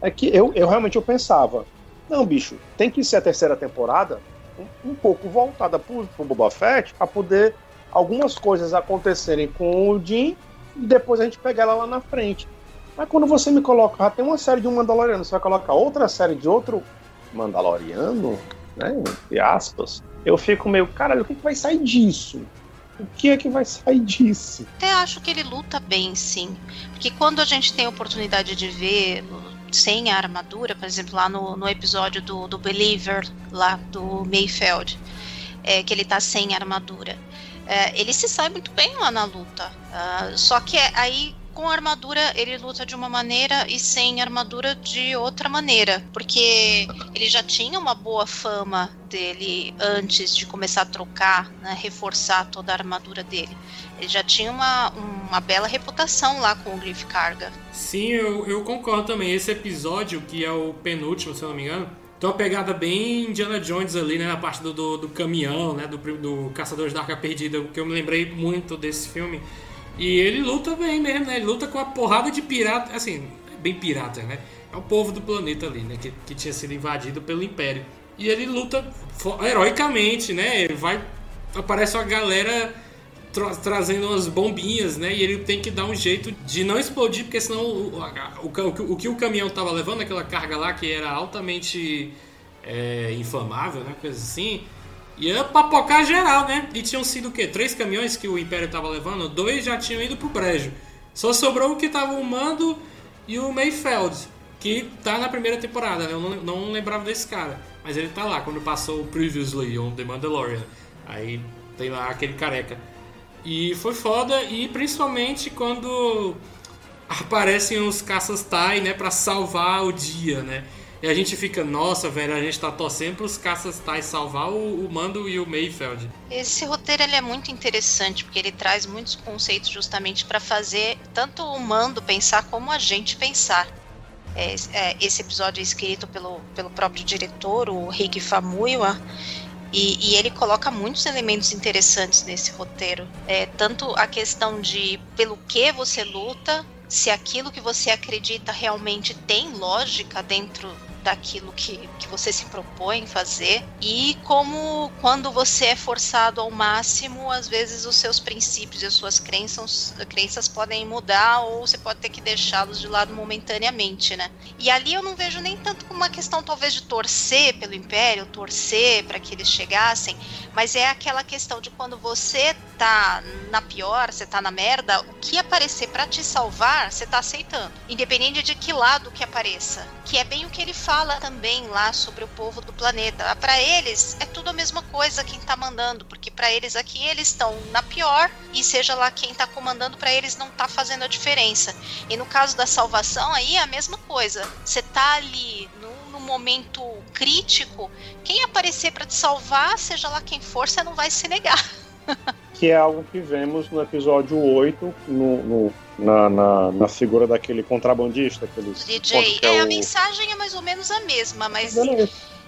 É que eu, eu realmente eu pensava: não, bicho, tem que ser a terceira temporada um, um pouco voltada pro, pro Boba Fett pra poder algumas coisas acontecerem com o Jim e depois a gente pegar ela lá na frente. Mas quando você me coloca, já tem uma série de um Mandaloriano, você vai colocar outra série de outro Mandaloriano, né? Entre aspas eu fico meio, caralho, o que, que vai sair disso? O que é que vai sair disso? Até acho que ele luta bem, sim. Porque quando a gente tem a oportunidade de ver sem a armadura, por exemplo, lá no, no episódio do, do Believer, lá do Mayfeld, é, que ele tá sem armadura. É, ele se sai muito bem lá na luta. Uh, só que aí com armadura ele luta de uma maneira e sem armadura de outra maneira, porque ele já tinha uma boa fama dele antes de começar a trocar, né, reforçar toda a armadura dele. Ele já tinha uma, uma bela reputação lá com o Griff Carga. Sim, eu, eu concordo também. Esse episódio, que é o penúltimo, se eu não me engano, tem uma pegada bem Indiana Jones ali, né? Na parte do, do, do caminhão, né? Do, do Caçadores da Arca Perdida, que eu me lembrei muito desse filme. E ele luta bem mesmo, né? Ele luta com a porrada de pirata, assim, bem pirata, né? É o povo do planeta ali, né? Que, que tinha sido invadido pelo Império. E ele luta heroicamente, né? Ele vai. Aparece uma galera tra trazendo umas bombinhas, né? E ele tem que dar um jeito de não explodir, porque senão o, o, o, o que o caminhão tava levando, aquela carga lá que era altamente é, inflamável, né? Coisa assim Ia papocar geral, né? E tinham sido o quê? Três caminhões que o Império tava levando? Dois já tinham ido pro brejo. Só sobrou o que tava o Mando e o Mayfeld. que tá na primeira temporada, né? Eu não, não lembrava desse cara. Mas ele tá lá, quando passou o Previously on The Mandalorian. Aí tem lá aquele careca. E foi foda, e principalmente quando aparecem os caças Tai, né, pra salvar o dia, né? E a gente fica, nossa, velho, a gente tá torcendo pros caças Tai salvar o, o Mando e o Mayfeld. Esse roteiro ele é muito interessante porque ele traz muitos conceitos justamente para fazer tanto o Mando pensar como a gente pensar. É, é, esse episódio é escrito pelo, pelo próprio diretor, o Rick Famuyiwa, e, e, ele coloca muitos elementos interessantes nesse roteiro. É, tanto a questão de pelo que você luta, se aquilo que você acredita realmente tem lógica dentro daquilo que, que você se propõe fazer e como quando você é forçado ao máximo, às vezes os seus princípios e as suas crenças, crenças podem mudar ou você pode ter que deixá-los de lado momentaneamente, né? E ali eu não vejo nem tanto como uma questão talvez de torcer pelo império, torcer para que eles chegassem, mas é aquela questão de quando você tá na pior, você tá na merda, o que aparecer para te salvar, você tá aceitando, independente de que lado que apareça, que é bem o que ele fala também lá sobre o povo do planeta. Para eles é tudo a mesma coisa quem tá mandando, porque para eles aqui eles estão na pior e seja lá quem tá comandando para eles não tá fazendo a diferença. E no caso da salvação aí é a mesma coisa. Você tá ali no momento crítico, quem aparecer para te salvar, seja lá quem for, você não vai se negar. que é algo que vemos no episódio 8, no, no na, na, na, figura daquele contrabandista. Aqueles DJ. É, é, a mensagem é mais ou menos a mesma, mas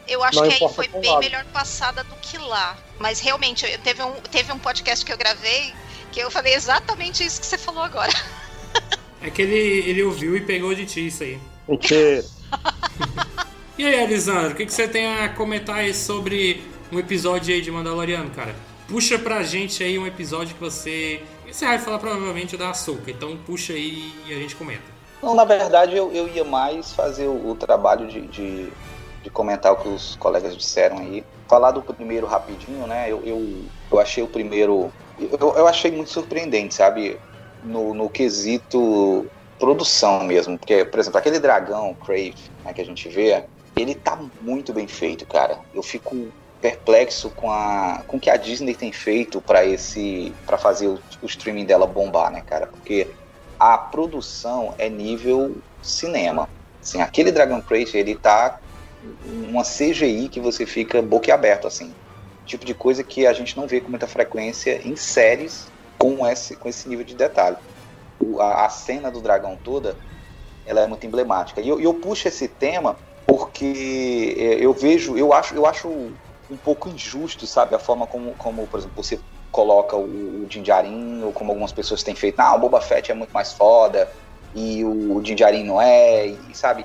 eu acho que aí foi bem lado. melhor passada do que lá. Mas realmente, eu, teve, um, teve um podcast que eu gravei que eu falei exatamente isso que você falou agora. É que ele, ele ouviu e pegou de ti isso aí. Mentira. e aí, Alisandro, o que, que você tem a comentar aí sobre um episódio aí de Mandaloriano, cara? Puxa pra gente aí um episódio que você você vai falar provavelmente da açúcar, então puxa aí e a gente comenta. Não, na verdade eu, eu ia mais fazer o, o trabalho de, de, de, comentar o que os colegas disseram aí. Falar do primeiro rapidinho, né? Eu, eu, eu achei o primeiro. Eu, eu achei muito surpreendente, sabe? No, no quesito produção mesmo. Porque, por exemplo, aquele dragão, Crave, né, que a gente vê, ele tá muito bem feito, cara. Eu fico perplexo com a com o que a Disney tem feito para esse para fazer o, o, streaming dela bombar, né, cara? Porque a produção é nível cinema. Assim, aquele Dragon Crate, ele tá uma CGI que você fica boquiaberto assim. Tipo de coisa que a gente não vê com muita frequência em séries com esse com esse nível de detalhe. O, a, a, cena do dragão toda, ela é muito emblemática. E eu, eu puxo esse tema porque é, eu vejo, eu acho, eu acho um pouco injusto, sabe? A forma como, como por exemplo, você coloca o, o Jinjarin, ou como algumas pessoas têm feito, ah, o Boba Fett é muito mais foda, e o, o Jinjarin não é, e sabe?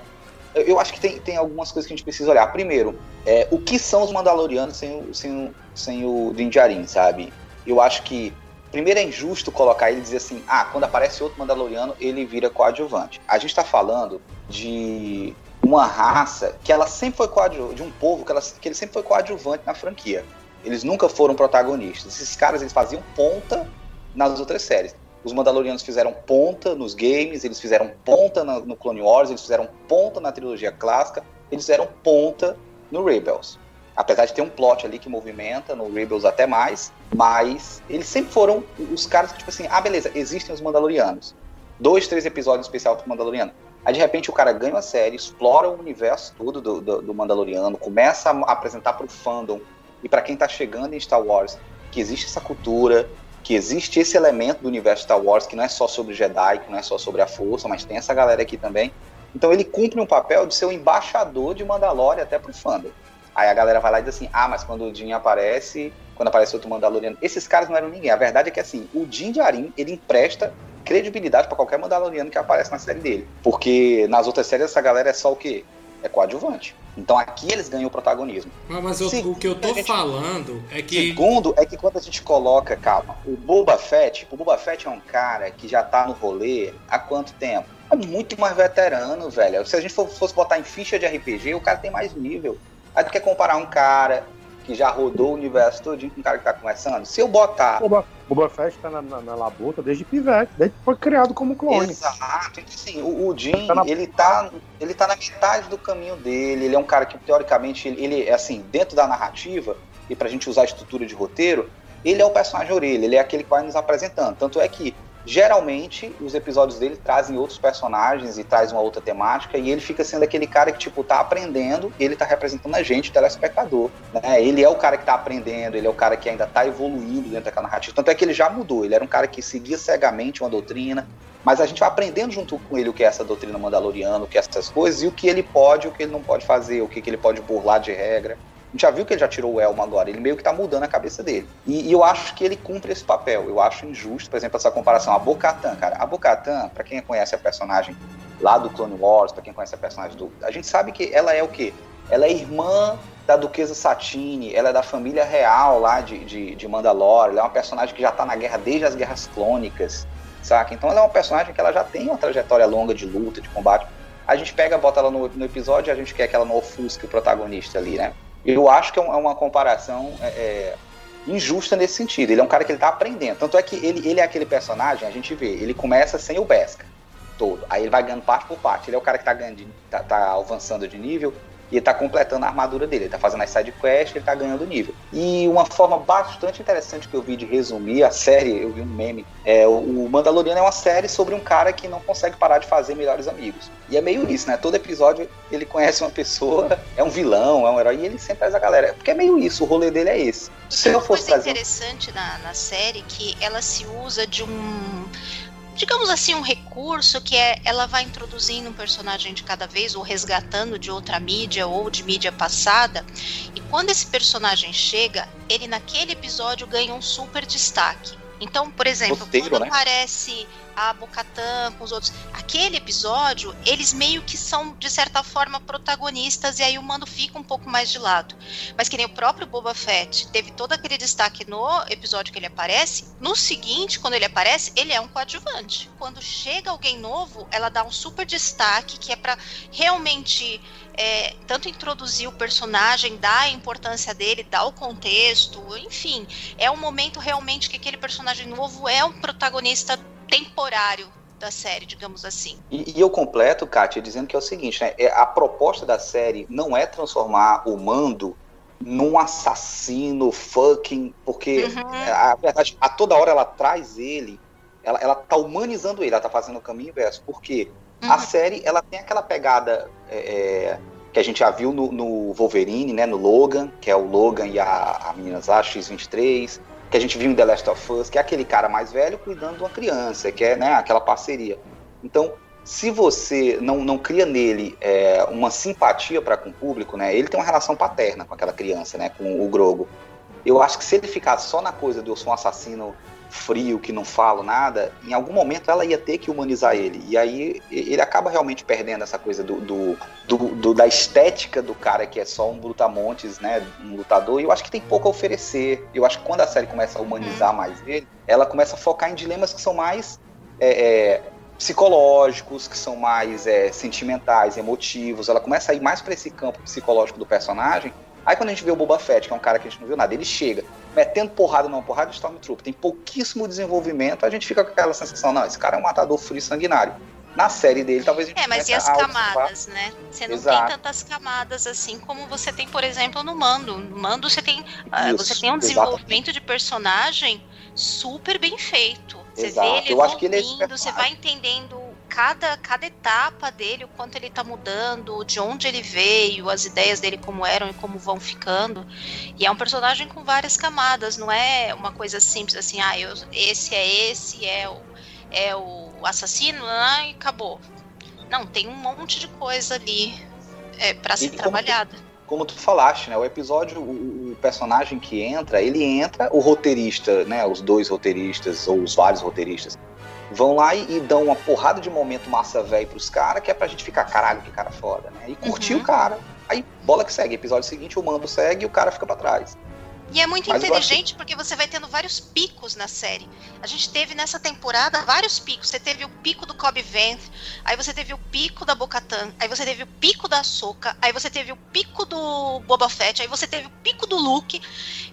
Eu, eu, acho que tem, tem algumas coisas que a gente precisa olhar. Primeiro, é, o que são os Mandalorianos sem o, sem o, sem o Jinjarin, sabe? Eu acho que primeiro é injusto colocar ele e dizer assim, ah, quando aparece outro Mandaloriano, ele vira coadjuvante. A gente está falando de uma raça que ela sempre foi coadjuvante, de um povo que, ela, que ele sempre foi coadjuvante na franquia. Eles nunca foram protagonistas. Esses caras eles faziam ponta nas outras séries. Os Mandalorianos fizeram ponta nos games, eles fizeram ponta no, no Clone Wars, eles fizeram ponta na trilogia clássica, eles fizeram ponta no Rebels. Apesar de ter um plot ali que movimenta, no Rebels até mais, mas eles sempre foram os caras que, tipo assim, ah, beleza, existem os Mandalorianos. Dois, três episódios especial pro Mandaloriano. Aí de repente o cara ganha uma série, explora o universo todo do, do, do Mandaloriano, começa a apresentar para o fandom e para quem tá chegando em Star Wars que existe essa cultura, que existe esse elemento do universo Star Wars que não é só sobre Jedi, que não é só sobre a força, mas tem essa galera aqui também. Então ele cumpre um papel de ser o embaixador de Mandalorian até pro fandom. Aí a galera vai lá e diz assim: ah, mas quando o Din aparece, quando aparece outro Mandaloriano. Esses caras não eram ninguém. A verdade é que assim, o Din Djarin, ele empresta credibilidade para qualquer Mandaloriano que aparece na série dele. Porque nas outras séries essa galera é só o quê? É coadjuvante. Então aqui eles ganham o protagonismo. Mas, mas eu, Sim, o que eu tô gente, falando é que. Segundo, é que quando a gente coloca, calma, o Boba Fett, o Boba Fett é um cara que já tá no rolê há quanto tempo? É muito mais veterano, velho. Se a gente fosse botar em ficha de RPG, o cara tem mais nível. Aí tu quer comparar um cara que já rodou o universo todinho com um cara que tá começando. Se eu botar. Boba, Boba Fett tá na, na, na labuta desde pivete, desde que foi criado como clone. Exato, sim. O, o Jim, tá na... ele, tá, ele tá na metade do caminho dele. Ele é um cara que, teoricamente, ele, ele assim, dentro da narrativa, e pra gente usar a estrutura de roteiro, ele é o personagem orelha, ele é aquele que vai nos apresentando. Tanto é que geralmente os episódios dele trazem outros personagens e traz uma outra temática e ele fica sendo aquele cara que tipo tá aprendendo e ele tá representando a gente, o telespectador, né? Ele é o cara que tá aprendendo, ele é o cara que ainda tá evoluindo dentro daquela narrativa. Tanto é que ele já mudou, ele era um cara que seguia cegamente uma doutrina, mas a gente vai aprendendo junto com ele o que é essa doutrina mandaloriana, o que é essas coisas e o que ele pode, o que ele não pode fazer, o que, que ele pode burlar de regra já viu que ele já tirou o elmo agora, ele meio que tá mudando a cabeça dele. E, e eu acho que ele cumpre esse papel. Eu acho injusto, por exemplo, essa comparação. A Bocatan, cara. A Bocatan, pra quem conhece a personagem lá do Clone Wars, pra quem conhece a personagem do. A gente sabe que ela é o quê? Ela é irmã da Duquesa Satine, ela é da família real lá de, de, de Mandalore, ela é uma personagem que já tá na guerra desde as guerras clônicas, saca? Então ela é uma personagem que ela já tem uma trajetória longa de luta, de combate. A gente pega, bota ela no, no episódio e a gente quer que ela não ofusque o protagonista ali, né? Eu acho que é, é uma comparação é, é, injusta nesse sentido. Ele é um cara que ele tá aprendendo. Tanto é que ele, ele é aquele personagem, a gente vê, ele começa sem o Beskar todo. Aí ele vai ganhando parte por parte. Ele é o cara que tá, ganhando, tá, tá avançando de nível e ele tá completando a armadura dele. Ele tá fazendo as side quests, ele tá ganhando nível. E uma forma bastante interessante que eu vi de resumir a série, eu vi um meme, é o Mandaloriano é uma série sobre um cara que não consegue parar de fazer melhores amigos. E é meio isso, né? Todo episódio ele conhece uma pessoa, é um vilão, é um herói, e ele sempre faz a galera. Porque é meio isso, o rolê dele é esse. Se eu fosse coisa trazer... interessante na, na série que ela se usa de um digamos assim, um recurso que é ela vai introduzindo um personagem de cada vez, ou resgatando de outra mídia ou de mídia passada. E quando esse personagem chega, ele naquele episódio ganha um super destaque. Então, por exemplo, Roteiro, quando né? aparece a Bocatã com os outros. Aquele episódio, eles meio que são, de certa forma, protagonistas, e aí o Mando fica um pouco mais de lado. Mas que nem o próprio Boba Fett teve todo aquele destaque no episódio que ele aparece, no seguinte, quando ele aparece, ele é um coadjuvante. Quando chega alguém novo, ela dá um super destaque que é para realmente é, tanto introduzir o personagem, dar a importância dele, dar o contexto, enfim, é um momento realmente que aquele personagem novo é um protagonista temporário da série, digamos assim. E, e eu completo, Kátia, dizendo que é o seguinte, né? É, a proposta da série não é transformar o Mando num assassino fucking, porque uhum. a verdade, a toda hora ela traz ele, ela, ela tá humanizando ele, ela tá fazendo o caminho inverso, porque uhum. a série ela tem aquela pegada é, é, que a gente já viu no, no, Wolverine, né, no Logan, que é o Logan e a, a menina lá, X-23, que a gente viu em The Last of Us, que é aquele cara mais velho cuidando de uma criança, que é né, aquela parceria. Então, se você não, não cria nele é, uma simpatia para com o público, né, ele tem uma relação paterna com aquela criança, né, com o Grogo. Eu acho que se ele ficar só na coisa de eu sou um assassino frio, que não falo nada, em algum momento ela ia ter que humanizar ele. E aí ele acaba realmente perdendo essa coisa do, do, do, do da estética do cara que é só um brutamontes, né? Um lutador. E eu acho que tem pouco a oferecer. Eu acho que quando a série começa a humanizar uhum. mais ele, ela começa a focar em dilemas que são mais. É, é, psicológicos, que são mais é, sentimentais, emotivos. Ela começa a ir mais para esse campo psicológico do personagem Aí quando a gente vê o Boba Fett, que é um cara que a gente não viu nada, ele chega metendo porrada numa porrada de Stormtrooper, tem pouquíssimo desenvolvimento, a gente fica com aquela sensação, não, esse cara é um matador frio sanguinário. Na série dele, talvez a gente É, mas e as camadas, né? Você não Exato. tem tantas camadas assim como você tem, por exemplo, no Mando. No Mando você tem, uh, você tem um desenvolvimento de personagem super bem feito. Você Exato. vê ele Eu evoluindo, é você vai entendendo cada, cada etapa dele, o quanto ele tá mudando, de onde ele veio, as ideias dele como eram e como vão ficando. E é um personagem com várias camadas, não é uma coisa simples assim, ah, eu, esse é esse, é o, é o assassino, ah, e acabou. Não, tem um monte de coisa ali é, para ser trabalhada. como tu falaste, né? O episódio, o, o, personagem que entra, ele entra, o roteirista, né? Os dois roteiristas, ou os vários roteiristas, vão lá e, e, dão uma porrada de momento massa velho pros caras, que é pra gente ficar, caralho, que cara foda, né? E curtir uhum. o cara. Aí, bola que segue. Episódio seguinte, o mando segue e o cara fica pra trás. E é muito Mas inteligente porque você vai tendo vários picos na série. A gente teve nessa temporada vários picos. Você teve o pico do Cobb Vanth, aí você teve o pico da Bocatan, aí você teve o pico da Soca, aí você teve o pico do Boba Fett, aí você teve o pico do Luke.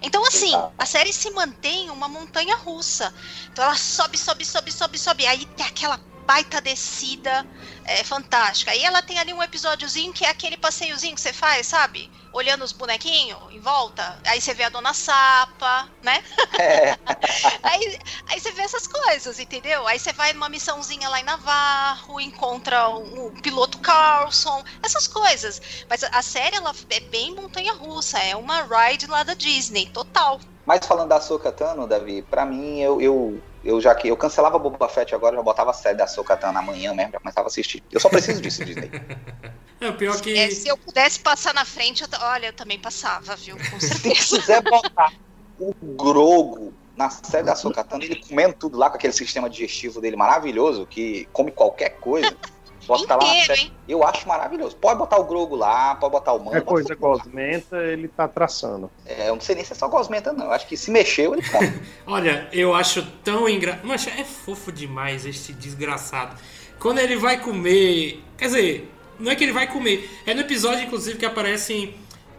Então, assim, a série se mantém uma montanha russa. Então ela sobe, sobe, sobe, sobe, sobe. Aí tem aquela baita descida é, fantástica. Aí ela tem ali um episódiozinho que é aquele passeiozinho que você faz, sabe? Olhando os bonequinhos em volta. Aí você vê a dona Sapa, né? É. aí, aí você vê essas coisas, entendeu? Aí você vai numa missãozinha lá em Navarro, encontra o, o piloto Carlson, essas coisas. Mas a, série, ela é bem montanha-russa. É uma ride lá da Disney, total. Mas falando da Sokatano, Davi, pra mim, eu, eu, eu já que eu cancelava Boba Fett agora, já botava a série da Sokatano amanhã mesmo, já começava a assistir. Eu só preciso disso, Disney. É, o pior que. É, se eu pudesse passar na frente, eu t- olha, eu também passava, viu? Com Se certeza. quiser botar o Grogo na série da Sokatano, ele comendo tudo lá com aquele sistema digestivo dele maravilhoso, que come qualquer coisa. Bota lá Inteiro, série. hein? Eu acho maravilhoso. Pode botar o Grogo lá, pode botar o Mando. É coisa lá. gosmenta, ele tá traçando. É, eu não sei nem se é só gosmenta, não. Eu acho que se mexeu, ele come. Olha, eu acho tão engraçado. Mas é fofo demais este desgraçado. Quando ele vai comer. Quer dizer, não é que ele vai comer. É no episódio, inclusive, que aparecem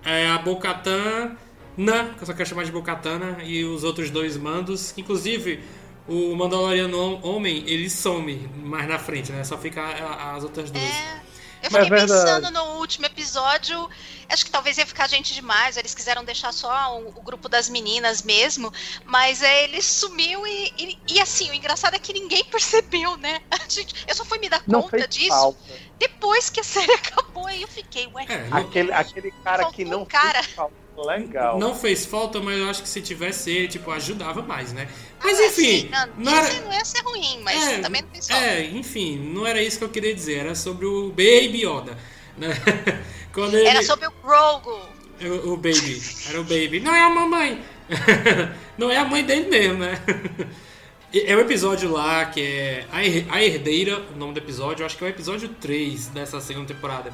é, a Bocatan, que eu só quero chamar de Bocatana, e os outros dois mandos. Inclusive, o Mandaloriano Homem, ele some mais na frente, né? Só fica a- as outras duas. É. Eu Mas é fiquei verdade. pensando no último episódio, acho que talvez ia ficar gente demais, eles quiseram deixar só o, o grupo das meninas mesmo, mas é, ele sumiu e, e, e, assim, o engraçado é que ninguém percebeu, né? A gente, eu só fui me dar Não conta disso falta. depois que a série acabou, aí eu fiquei, ué, É, Aquele, aquele cara que não um cara. fez falta. Legal. Não fez falta, mas eu acho que se tivesse ele, tipo, ajudava mais, né? Mas ah, enfim, assim, não, não era- não ia ser ruim, mas É, também não fez falta. É, enfim, não era isso que eu queria dizer, era sobre o Baby Yoda. Né? Quando ele, Era sobre o Grogu. o, o Baby, era o Baby. Não é a mamãe! não é a mãe dele mesmo, né? É o episódio lá que é A Herdeira, o nome do episódio, eu acho que é o episódio 3 dessa segunda temporada.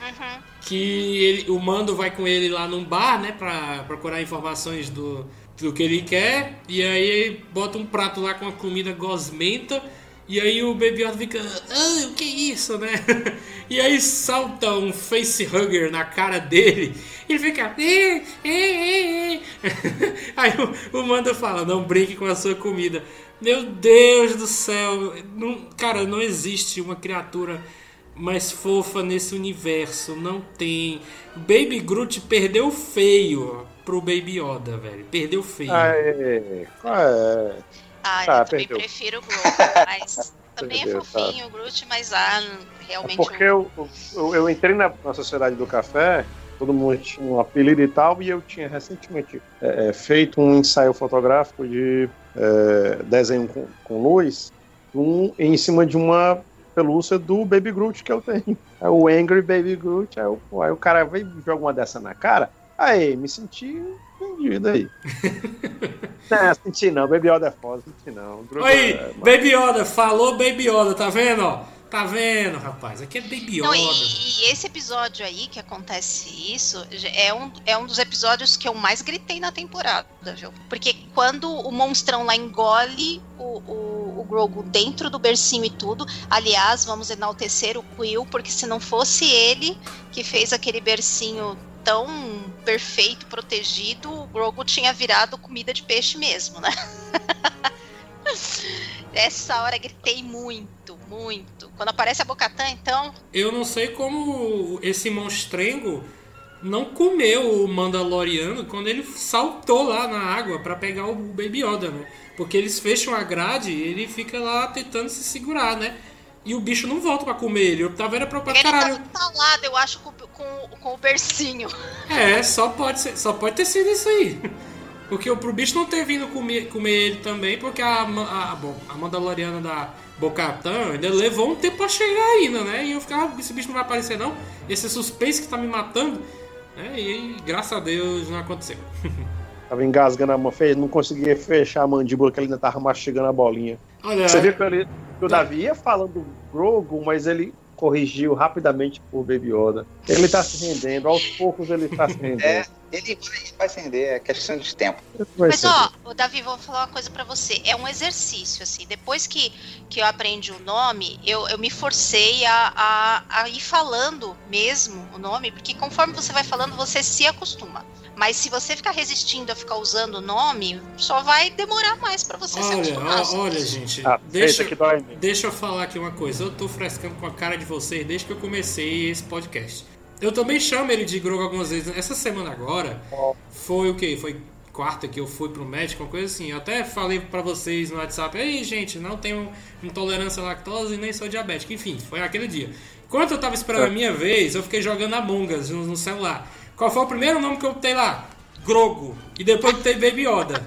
Uhum. que ele- o Mando vai com ele lá num bar, né, pra procurar informações do, do que ele quer, e aí bota um prato lá com a comida gosmenta, e aí o Baby Yoda fica, ah, o que é isso, né? E aí salta um facehugger na cara dele, e ele fica, eh. Aí o, o Mando fala, não brinque com a sua comida. Meu Deus do céu, não, cara, não existe uma criatura mais fofa nesse universo. Não tem. Baby Groot perdeu feio pro Baby Yoda, velho. Perdeu feio. Ah, é. Ah, é. Ah, Tá, eu também perdeu. prefiro o Grogu, mas também é tá. fofinho o Groot, mas ah, É realmente... porque eu, eu, eu entrei na, na sociedade do café, todo mundo tinha um apelido e tal, e eu tinha recentemente é, é, feito um ensaio fotográfico de é, desenho com, com luz um, em cima de uma pelúcia do Baby Groot que eu tenho. É o Angry Baby Groot. Aí, eu, pô, aí o cara e joga uma dessa na cara. Aí, me senti ofendido aí. não, senti não. Baby Yoda é foda, senti não. Aí, é- Baby Yoda, falou Baby Yoda, tá vendo, ó? Tá vendo, rapaz? Aqui é Baby Yoda. Não, e, e esse episódio aí que acontece isso é um, é um dos episódios que eu mais gritei na temporada, viu? Porque quando o monstrão lá engole o, o, o Grogu dentro do bercinho e tudo, aliás, vamos enaltecer o Quill, porque se não fosse ele que fez aquele bercinho tão perfeito, protegido, o Grogu tinha virado comida de peixe mesmo, né? Essa hora gritei muito, muito. Quando aparece a Bocatã, então, Eu não sei como esse monstrengo não comeu o Mandaloriano quando ele saltou lá na água pra pegar o Baby Yoda, né? Porque eles fecham a grade e ele fica lá tentando se segurar, né? E o bicho não volta pra comer ele. Eu tava era preocupado, ele caralho. tava entalado, eu acho, com, com, com o bercinho. É, só pode, ser, só pode ter sido isso aí. Porque o- pro bicho não ter vindo comer, comer ele também, porque a, a, bom, a Mandaloriana da Bocatã ainda levou um tempo pra chegar ainda, né? E eu ficava, esse bicho não vai aparecer não. Esse suspense que tá me matando. Né? E graças a Deus, não aconteceu. Tava engasgando a mão, fez, não conseguia fechar a mandíbula, que ele ainda tava mastigando a bolinha. Olha, Você viu que, ele, que o Davi ia falando do Grogu, mas ele corrigiu rapidamente por Baby Yoda. Ele tá se rendendo, aos poucos ele tá se rendendo. É. Ele vai, acender, é questão de tempo. Mas ser. ó, o Davi, vou falar uma coisa pra você. É um exercício, assim. Depois que, que eu aprendi o nome, eu, eu me forcei a, a, a ir falando mesmo o nome, porque conforme você vai falando, você se acostuma. Mas se você ficar resistindo a ficar usando o nome, só vai demorar mais pra você se Olha, acostumar. ó- olha, gente. Ah, deixa, deixa eu falar aqui uma coisa. Eu tô frescando com a cara de vocês desde que eu comecei esse podcast. Eu também chamo ele de Grogo algumas vezes. Essa semana agora foi o quê? Foi quarta que eu fui pro médico, uma coisa assim. Eu até falei pra vocês no WhatsApp: Ei, gente, não tenho intolerância à lactose e nem sou diabético. Enfim, foi aquele dia. Enquanto eu tava esperando a minha vez, eu fiquei jogando Among Us no, no celular. Qual foi o primeiro nome que eu botei lá? Grogo. E depois botei Baby Yoda.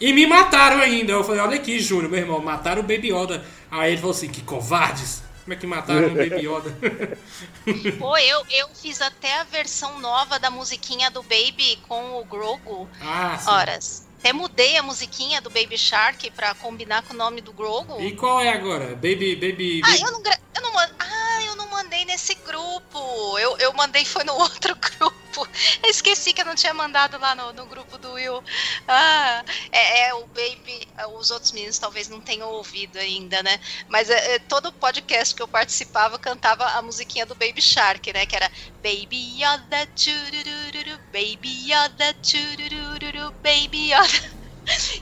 E me mataram ainda. Eu falei, olha aqui, Júnior, meu irmão, mataram o Baby Yoda. Aí ele falou assim, que covardes. Como é que mataram o Baby Yoda? Pô, eu, eu fiz até a versão nova da musiquinha do Baby com o Grogu. ah, sim. Horas. Até mudei a musiquinha do Baby Shark pra combinar com o nome do Grogu. E qual é agora? Baby, Baby... Ah, baby... eu não, gra- eu não man- ah, eu não mandei nesse grupo. Eu, eu mandei foi no outro grupo. Eu esqueci que eu não tinha mandado lá no, no grupo do Will. Ah, é, é o Baby. Os outros meninos talvez não tenham ouvido ainda, né? Mas é, é, todo podcast que eu participava cantava a musiquinha do Baby Shark, né? Que era Baby Yoda, churururu, Baby Yoda, churururu, Baby Yoda.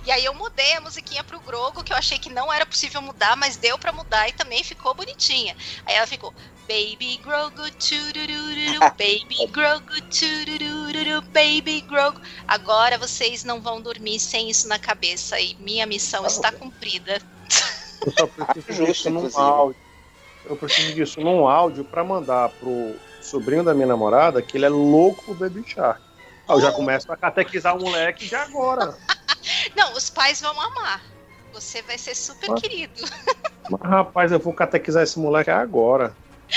E aí eu mudei a musiquinha pro Grogo, que eu achei que não era possível mudar, mas deu pra mudar e também ficou bonitinha. Aí ela ficou Baby Grogu, churururu, Baby Grogu, churururu, Baby Grogu. Agora vocês não vão dormir sem isso na cabeça e minha missão está cumprida. Eu só preciso Justo, disso num áudio. Eu preciso disso num áudio pra mandar pro sobrinho da minha namorada que ele é louco por Baby Shark. Eu já começo a catequizar o moleque de agora. Não, os pais vão amar. Você vai ser super Ah. querido. Mas, rapaz, eu vou catequizar esse moleque agora.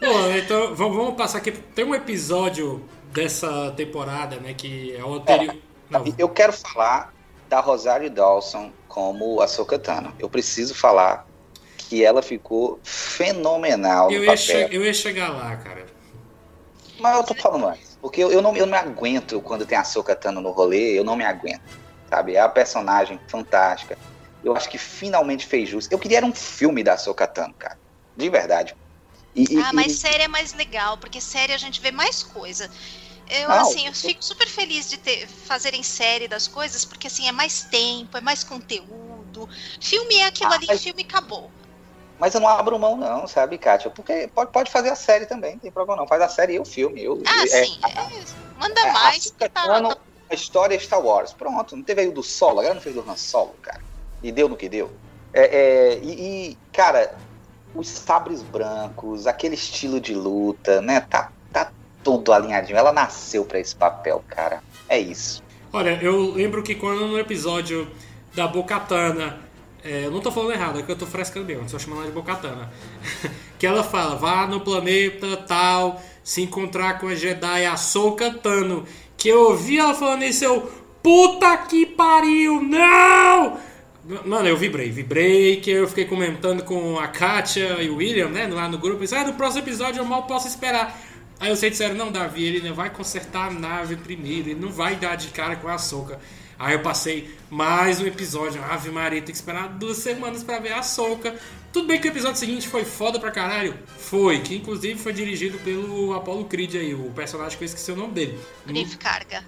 Bom, então vamos, vamos passar aqui. Tem um episódio dessa temporada, né, que é o anterior... Não, Eu quero falar da Rosário Dawson como a Sokatano. Eu preciso falar que ela ficou fenomenal eu no ia, papel. che- eu ia chegar lá, cara. Mas eu tô falando antes. Porque eu, eu não, eu não me aguento quando tem a Sokatano no rolê, eu não me aguento. Sabe? É a personagem fantástica. Eu acho que finalmente fez jus. Eu queria era um filme da Sokatano, cara. De verdade. E, e- Ah, mas e- série é mais legal, porque série a gente vê mais coisa. Eu, Não, assim, eu eu- fico super feliz de ter, fazerem série das coisas, porque assim, é mais tempo, é mais conteúdo. Filme é aquilo Ah, ali, mas- filme acabou. Mas eu não abro mão, não, sabe, Kátia? Porque pode, pode fazer a série também, não tem problema não. Faz a série e o filme. Eu, Ah, é- sim, é, manda é, mais. a que tá- Sokatano, tá- a história é Star Wars. Pronto, não teve aí o do solo, agora não fez do Han Solo, cara. E deu no que deu. É, é, e, e, cara, os sabres brancos, aquele estilo de luta, né? Tá, tá tudo alinhadinho. Ela nasceu pra esse papel, cara. É isso. Olha, eu lembro que quando no episódio da Bocatana, é, eu não tô falando errado, é que eu tô frescando mesmo, só chamando ela de Bocatana. que ela fala, vá no planeta tal, se encontrar com a Jedi Ahsoka Tano. Que eu ouvi ela falando isso, eu, puta que pariu, não! Mano, eu vibrei, vibrei, que eu fiquei comentando com a Katia e o William, né, lá no grupo, e disse, ah, no próximo episódio eu mal posso esperar. Aí vocês disseram, não, Davi, ele não vai consertar a nave primeiro, ele não vai dar de cara com a Soca. Aí eu passei mais um episódio, Ave Maria, tem que esperar duas semanas pra ver a Soca. Tudo bem que o episódio seguinte foi foda pra caralho? Foi, que inclusive foi dirigido pelo Apollo Creed aí, o personagem que eu esqueci o nome dele. Griff Carga.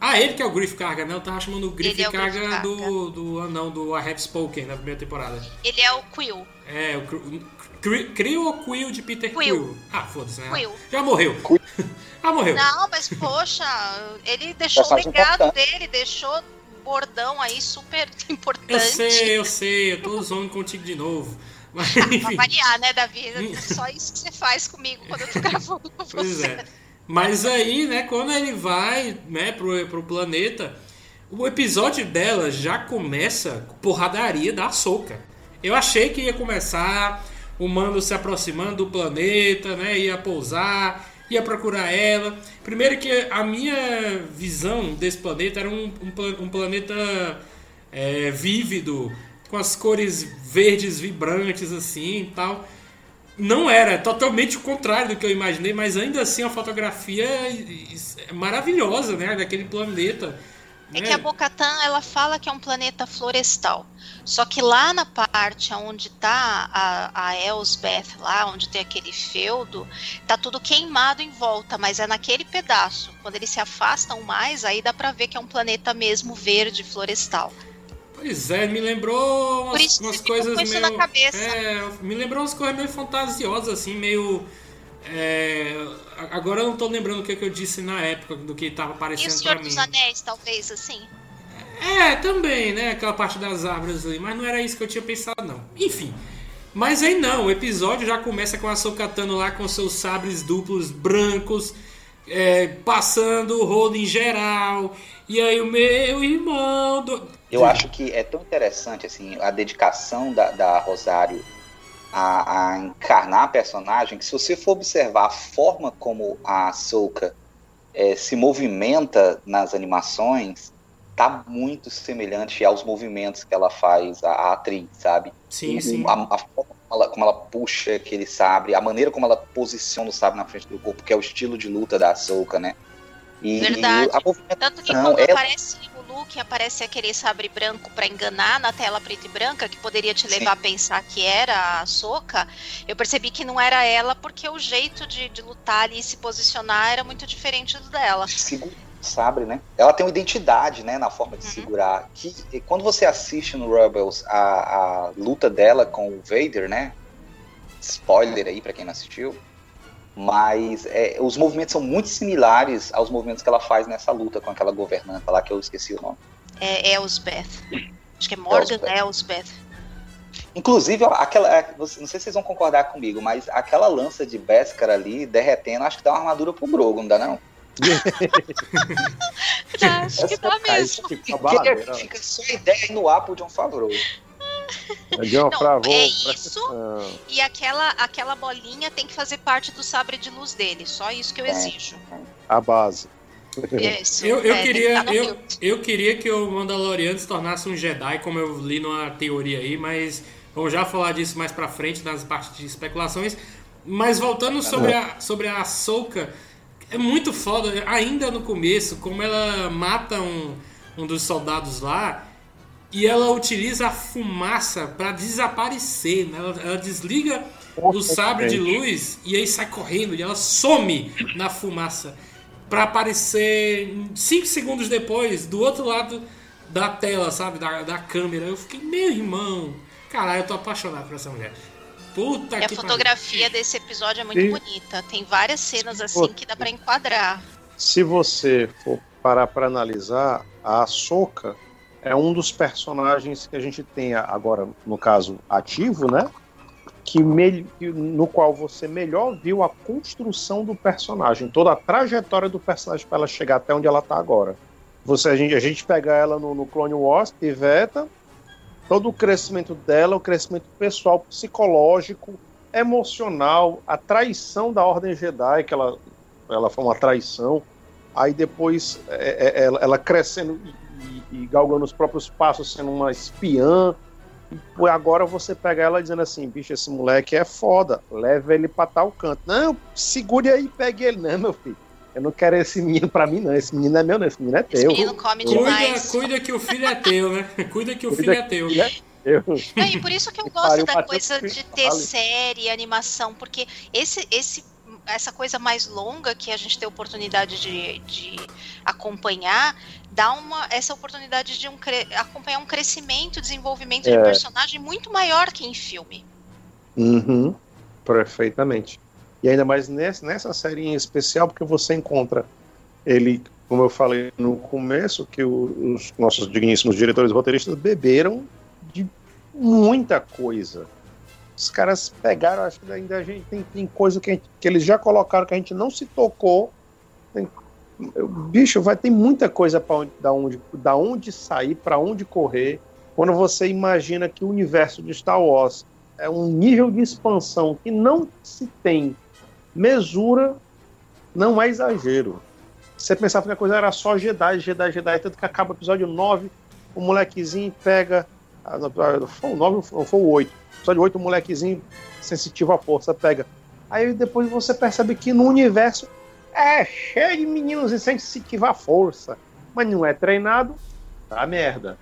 Ah, ele que é o Griff Carga, né? Eu tava chamando o Griff Ele é o Griff Carga do, do anão do I Have Spoken na primeira temporada. Ele é o Quill. É, o Cri- Cri- Krill ou Quill de Peter Quill? Quill. Ah, foda-se, né? Quill. Já morreu. ah, morreu. Não, mas poxa, ele deixou o legado importante. dele, deixou bordão aí super importante. Eu sei, eu sei, eu tô zoando contigo de novo. Mas, Pra enfim. variar, né, Davi? É só isso que você faz comigo quando eu tô gravando com você. Pois é. Mas aí, né, quando ele vai, né, pro, pro planeta, o episódio dela já começa com porradaria da Soca. Eu achei que ia começar o Mando se aproximando do planeta, né, ia pousar, ia procurar ela. Primeiro que a minha visão desse planeta era um, um, um planeta é, vívido, com as cores verdes vibrantes assim e tal. Não era, totalmente o contrário do que eu imaginei, mas ainda assim a fotografia é maravilhosa, né? Daquele planeta. É que a né? Bocatan ela fala que é um planeta florestal. Só que lá na parte onde tá a, a Elsbeth, lá onde tem aquele feudo, tá tudo queimado em volta, mas é naquele pedaço. Quando eles se afastam mais, aí dá pra ver que é um planeta mesmo verde florestal. Pois é, me lembrou umas, umas coisas com isso meio. na cabeça. É, me lembrou umas coisas meio fantasiosas, assim, meio. É, agora eu não tô lembrando o que, que eu disse na época do que tava E o aparecendo Senhor pra dos mim. Anéis, talvez, assim? É, também, né? Aquela parte das árvores ali, mas não era isso que eu tinha pensado, não. Enfim. Mas aí não, o episódio já começa com a Sokatano lá com seus sabres duplos brancos, é, passando o rolo em geral. E aí o meu irmão. Do... Eu acho que é tão interessante assim a dedicação da, da Rosário a, a encarnar a personagem que se você for observar a forma como a Ahsoka eh, se movimenta nas animações tá muito semelhante aos movimentos que ela faz a, a atriz, sabe? Sim, sim. A, a forma como ela, como ela puxa aquele sabre, a maneira como ela posiciona o sabre na frente do corpo, que é o estilo de luta da Ahsoka, né? E, Verdade. e a movimentação Tanto que Não, quando é- aparece Luke, aparece aquele sabre branco pra enganar na tela preta e branca, que poderia te levar a pensar que era a Soca, eu percebi que não era ela, porque o jeito de, de lutar ali e se posicionar era muito diferente do dela. segura o sabre, né? Ela tem uma identidade, né, na forma de Uhum. segurar. Que quando você assiste no Rebels a, a luta dela com o Vader, né? Spoiler aí pra quem não assistiu. Mas é, os movimentos são muito similares aos movimentos que ela faz nessa luta com aquela governanta lá que eu esqueci o nome. É Elsbeth. Acho que é Morgan Elsbeth. Elsbeth. Inclusive, aquela, é, você- não sei se vocês vão concordar comigo, mas aquela lança de Beskar ali derretendo, acho que dá uma armadura pro Grogu, não dá não? Acho que dá mesmo. fica Fica, só a ideia aí no ar pro John Favreau. Não, é isso. atenção. E aquela, aquela bolinha tem que fazer parte do sabre de luz dele. Só isso que eu É. exijo. A base. Isso. Eu, eu é, queria, eu, eu queria que o Mandaloriano se tornasse um Jedi, como eu li numa teoria aí, mas vamos já falar disso mais pra frente, nas partes de especulações. Mas voltando sobre a, sobre a Ahsoka, é muito foda, ainda no começo, como ela mata um, um dos soldados lá e ela utiliza a fumaça pra desaparecer, né? ela, ela desliga o sabre de luz e aí sai correndo e ela some na fumaça pra aparecer 5 segundos depois do outro lado da tela, sabe? Da, da câmera. Eu fiquei, meu irmão, caralho, eu tô apaixonado por essa mulher. Puta E a fotografia desse episódio é muito E- bonita. Tem várias cenas assim que dá pra enquadrar. Se você for parar para analisar, a Ahsoka é um dos personagens que a gente tem agora, no caso, ativo, né? Que no qual você melhor viu a construção do personagem, toda a trajetória do personagem para ela chegar até onde ela está agora. Você, a, gente, a gente pega ela no, no Clone Wars, Piveta, todo o crescimento dela, o crescimento pessoal, psicológico, emocional, a traição da Ordem Jedi, que ela, ela foi uma traição, aí depois é, é, ela, ela crescendo e, e- e galgando os próprios passos, sendo uma espiã. E agora você pega ela dizendo assim, bicho, esse moleque é foda, leva ele pra tal canto. Não, segure aí e pegue ele. Não, meu filho, eu não quero esse menino pra mim, não. Esse menino é meu, não. Esse menino é Esse teu. menino come Cuida, demais. cuida que o filho é teu, né? Cuida que o Cuida filho é teu. é Eu, Não, e por isso que eu gosto da coisa de ter série, animação, porque esse, esse, essa coisa mais longa que a gente tem oportunidade de, de acompanhar dá uma essa oportunidade de um, acompanhar um crescimento, desenvolvimento de É. personagem muito maior que em filme. Uhum, perfeitamente. E ainda mais nessa, nessa série em especial, porque você encontra ele, como eu falei no começo, que os nossos digníssimos diretores e roteiristas beberam de muita coisa. Os caras pegaram, acho que ainda a gente tem, tem coisa que, gente- que eles já colocaram que a gente não se tocou. Tem- bicho, vai ter muita coisa para onde, da onde, da onde sair, para onde correr. Quando você imagina que o universo de Star Wars é um nível de expansão que não se tem mesura, não é exagero. Você pensava que a coisa era só Jedi, Jedi, Jedi, tanto que acaba o episódio 9, o molequezinho pega foi o 9 ou foi o 8. Só de 8 o molequezinho sensitivo à força pega. Aí depois você percebe que no universo é cheio de meninos insensitivos à força. Mas não é treinado, tá merda.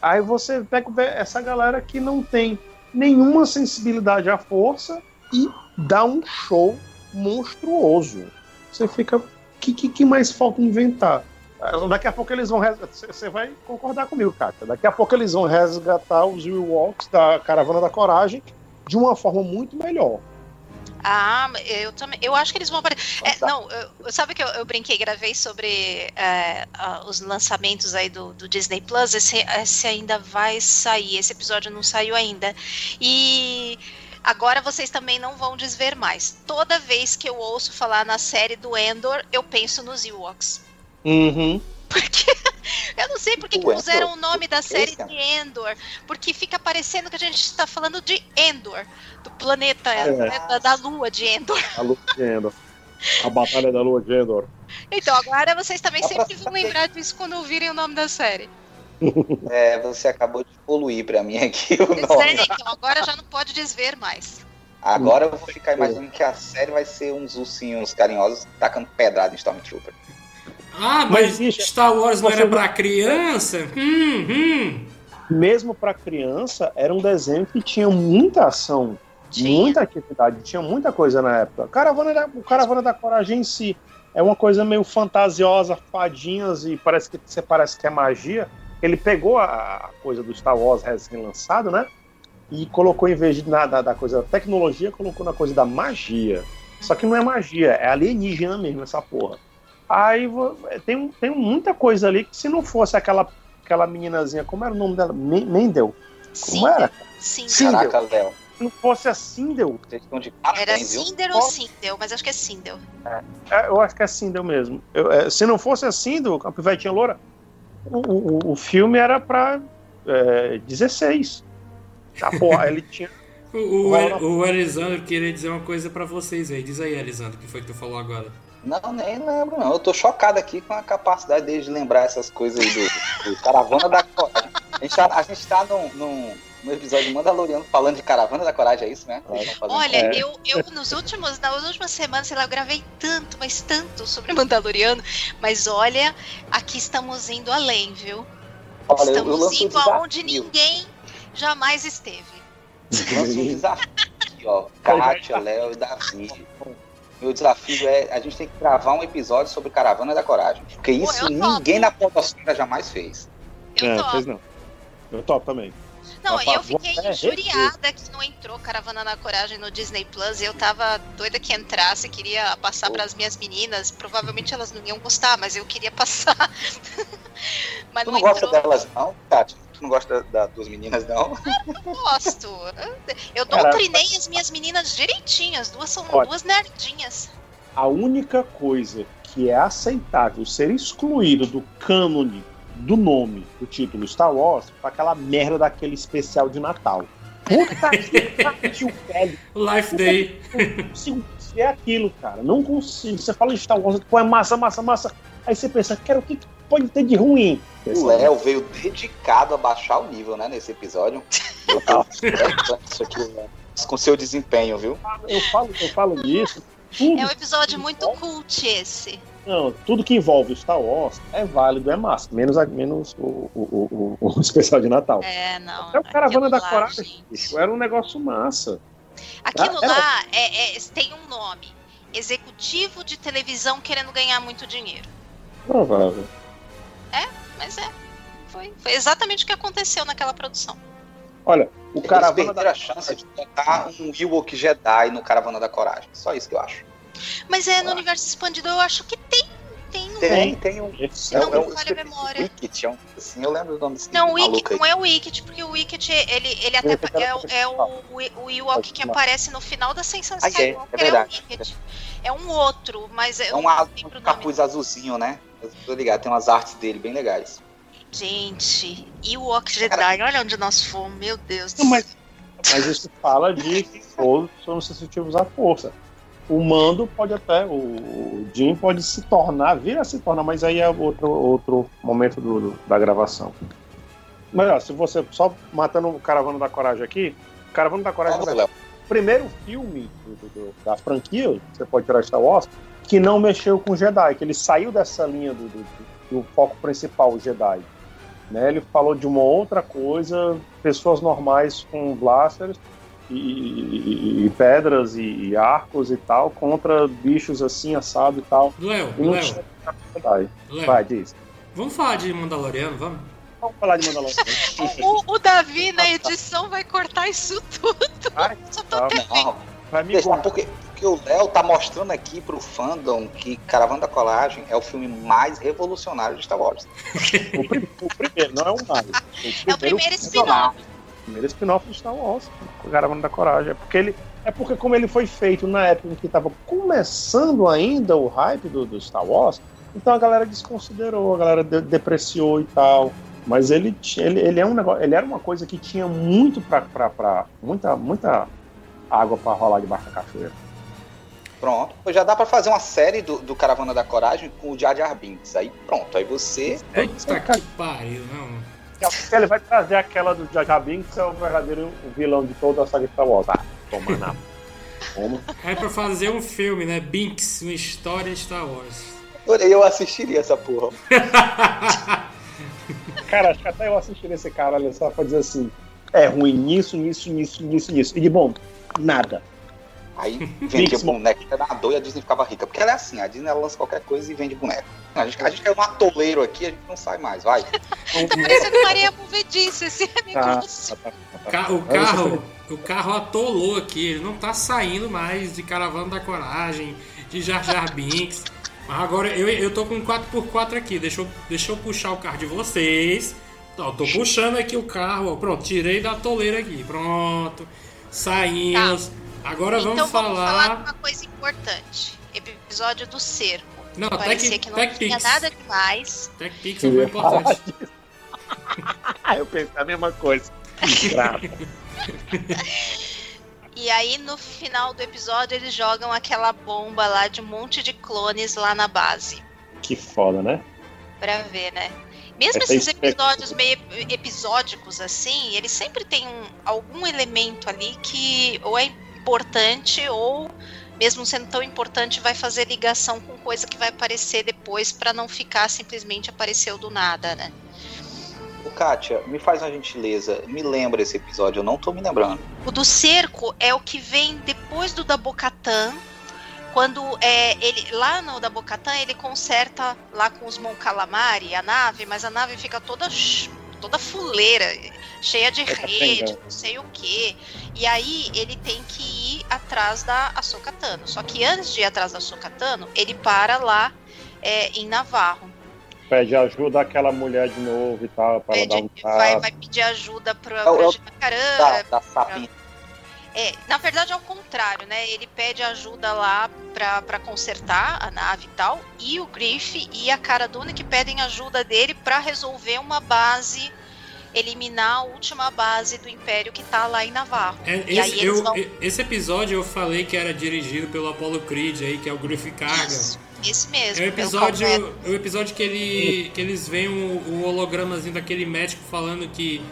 Aí você pega essa galera que não tem nenhuma sensibilidade à força e dá um show monstruoso. Você fica. O que, que, que, mais falta inventar? Daqui a pouco eles vão. Você vai concordar comigo, cara. Daqui a pouco eles vão resgatar os Walks da Caravana da Coragem de uma forma muito melhor. Ah, eu também. Eu acho que eles vão aparecer. É, não, eu, sabe que eu, eu, brinquei, gravei sobre é, os lançamentos aí do, do, Disney Plus. Esse, esse ainda vai sair. Esse episódio não saiu ainda. E agora vocês também não vão desver mais. Toda vez que eu ouço falar na série do Endor, eu penso nos Ewoks. Uhum. Porque eu não sei por que puseram o nome da série de Endor. Porque fica parecendo que a gente está falando de Endor, do planeta, é. da lua de Endor. A lua de Endor. A batalha da lua de Endor. Então, agora vocês também sempre vão lembrar disso quando ouvirem o nome da série. É, você acabou de poluir pra mim aqui o nome. então, agora já não pode desver mais. Agora eu vou ficar imaginando que a série vai ser uns ursinhos carinhosos tacando pedrada em Stormtrooper. Ah, mas, mas Star Wars não era pra criança? Hum, hum. Mesmo pra criança, era um desenho que tinha muita ação, tinha. muita atividade, tinha muita coisa na época. Caravana da, o Caravana da Coragem em si é uma coisa meio fantasiosa, fadinhas e parece que você parece que é magia. Ele pegou a, coisa do Star Wars recém-lançado, né? E colocou, em vez de na, da, da coisa da tecnologia, colocou na coisa da magia. Só que não é magia, é alienígena mesmo essa porra. Aí tem, tem muita coisa ali que se não fosse aquela, aquela meninazinha, como era o nome dela? Mendel. Como era? Sindel. Caraca, Léo. Se não fosse a Sindel. Era Sindel ou Sindel, mas acho que é Sindel. É, é, eu acho que é Sindel mesmo. Eu, é, se não fosse a Sindel, a pivetinha loura, o, o, o filme era pra é, 16. Tá, porra, ele tinha. O, o, o Elisandro queria dizer uma coisa para vocês aí. Diz aí, Elisandro, o que foi que tu falou agora? Não, nem lembro, não. Eu tô chocado aqui com a capacidade deles de lembrar essas coisas aí do, do Caravana da Coragem. A gente tá, a gente tá num, num, num episódio Mandaloriano falando de Caravana da Coragem, é isso, né? Olha, é. eu, eu nos últimos, nas últimas semanas, sei lá, eu gravei tanto, mas tanto sobre Mandaloriano. Mas olha, aqui estamos indo além, viu? Olha, estamos eu, eu indo aonde ninguém jamais esteve. Lança um desafio, ó. Kátia, Léo e Davi meu desafio é a gente tem que gravar um episódio sobre Caravana da Coragem. Porque isso Pô, ninguém na podosfera jamais fez. Eu é, fez não. Eu topo também. Não, eu fiquei injuriada que não entrou Caravana da Coragem no Disney Plus. Eu tava doida que entrasse, queria passar para as minhas meninas. Provavelmente elas não iam gostar, mas eu queria passar. mas tu não, não gosta delas, não, Tati? Tu não gosta da, das meninas, não? Eu gosto. Eu doutrinei as minhas meninas direitinho. As duas são Olha, duas nerdinhas. A única coisa que é aceitável ser excluído do cânone do nome do título Star Wars foi aquela merda daquele especial de Natal. Puta que pariu, velho. Life Day. Não consigo ver aquilo, cara. Não consigo. Você fala de Star Wars, pô, é massa, massa, massa. Aí você pensa, cara, o que pode ter de ruim? O Léo veio dedicado a baixar o nível, né, nesse episódio. Eu isso aqui, né? Com seu desempenho, viu? Eu falo, eu falo disso. É um episódio muito cult esse. Não, tudo que envolve Star Wars é válido, é massa. Menos, menos o, o, o, o especial de Natal. É, não. É o Caravana da Coragem. Isso era um negócio massa. Aquilo era... lá é, é, tem um nome. Executivo de televisão querendo ganhar muito dinheiro. Provável. É, mas é. Foi, foi exatamente o que aconteceu naquela produção. Olha, o Eles Caravana da... a chance de botar um Ewok Jedi no Caravana da Coragem. Só isso que eu acho. Mas é no universo expandido, eu acho que tem. Tem um. Tem, tem um. Se não é, me falha a memória. Wicket, é um, assim, eu lembro do nome desse Não, o Wicket, não é o Wicket, porque o Wicket, ele, ele até é, é o, o Ewok que aparece no final da Ascensão ah, é, é, verdade. É, o é um outro, mas é um, um capuz azulzinho, né? Tô ligado, tem umas artes dele bem legais. Gente, e o Walk Jedi, olha onde nós fomos, meu Deus. Não, mas, mas isso fala de que todos são sensitivos à força. O mando pode até, o Jim pode se tornar, vir a se tornar, mas aí é outro, outro momento do, do da gravação. Mas ó, se você só matando o Caravana da Coragem aqui, o Caravana da Coragem é o primeiro filme do- do- da franquia, você pode tirar Star Wars, que não mexeu com Jedi, que ele saiu dessa linha do, do- do foco principal, o Jedi. Né? Ele falou de uma outra coisa, pessoas normais com blasters e, e- e pedras e, e arcos e tal, contra bichos assim, assado e tal. Léo, Léo, tinha Jedi. Léo. Vai, diz. Vamos falar de Mandaloriano, vamos? Vamos falar de Mandalorian. O, o Davi na edição vai cortar isso tudo. Ai, Só tô tá. Vai me deixa, contar. porque, porque o Léo tá mostrando aqui pro fandom que Caravana da Coragem é o filme mais revolucionário de Star Wars. O, prim- o primeiro, não é o mais. É o primeiro spin-off. O primeiro spin-off de Star Wars, o Caravana da Coragem. É porque ele. É porque como ele foi feito na época em que estava começando ainda o hype do, do Star Wars, então a galera desconsiderou, a galera de- depreciou e tal. Mas ele, tinha- ele, ele é um negócio, ele era uma coisa que tinha muito pra muita, muita água pra rolar debaixo da cachoeira. Pronto. Já dá pra fazer uma série do, do Caravana da Coragem com o Jar Jar Binks. Aí pronto, aí você... Puta que pariu, não. Ele vai trazer aquela do Jar Jar Binks, que é o verdadeiro vilão de toda a saga Star Wars. Ah, toma na. Toma. É pra fazer um filme, né? Binks, uma história de Star Wars. Eu assistiria essa porra. Cara, acho que até eu assistiria esse cara, olha só, pra dizer assim: é ruim nisso, nisso, nisso, nisso, nisso. E de bom, nada. Aí vendia boneco, treinador e a Disney ficava rica. Porque ela é assim, a Disney ela lança qualquer coisa e vende boneco. A gente, a gente caiu num atoleiro aqui, a gente não sai mais, vai. Tá parecendo Maria Movediça esse Tá, negócio. tá, tá, tá. O carro, o carro atolou aqui, ele não tá saindo mais de Caravana da Coragem, de Jar Jar Binks. Mas agora eu, eu tô com um 4x4 aqui, deixa eu, deixa eu puxar o carro de vocês. Ó, tô puxando aqui o carro, ó, pronto, tirei da toleira aqui, pronto. Saímos. Agora então vamos vamos falar de falar. uma coisa importante. Episódio do cerco. Não, Parecia Tech, que não Tech tinha Pix. nada demais. Tech Pix é muito importante. Eu pensei a mesma coisa. E aí no final do episódio eles jogam aquela bomba lá de um monte de clones lá na base. que foda, né? Pra ver, né? Mesmo Essa esses episódios meio episódicos assim, eles sempre tem um- algum elemento ali que ou é importante ou mesmo sendo tão importante vai fazer ligação com coisa que vai aparecer depois pra não ficar simplesmente apareceu do nada, né? Ô, Kátia, me faz uma gentileza, me lembra esse episódio, eu não tô me lembrando. O do cerco é o que vem depois do da Bocatã. Quando é, ele lá no da Bocatã ele conserta lá com os Mon Calamari a nave, mas a nave fica toda toda fuleira, cheia de É rede, não sei o que. E aí ele tem que ir atrás da Ahsoka Tano. Só que antes de ir atrás da Ahsoka Tano, ele para lá é, em Navarro. Pede ajuda àquela mulher de novo e tal, pra ela dar um Pede- vai, vai pedir ajuda pra, É o- pra é É, na verdade é o contrário, né? Ele pede ajuda lá pra, pra consertar a nave e tal, e o Griff e a Cara Dune que pedem ajuda dele pra resolver uma base, eliminar a última base do Império que tá lá em Navarro. É, esse, eu- vão- esse episódio eu falei que era dirigido pelo Apollo Creed aí, que é o Griff Carga. Isso, esse mesmo. É o episódio, é o episódio que, ele, que eles veem o, o hologramazinho daquele médico falando que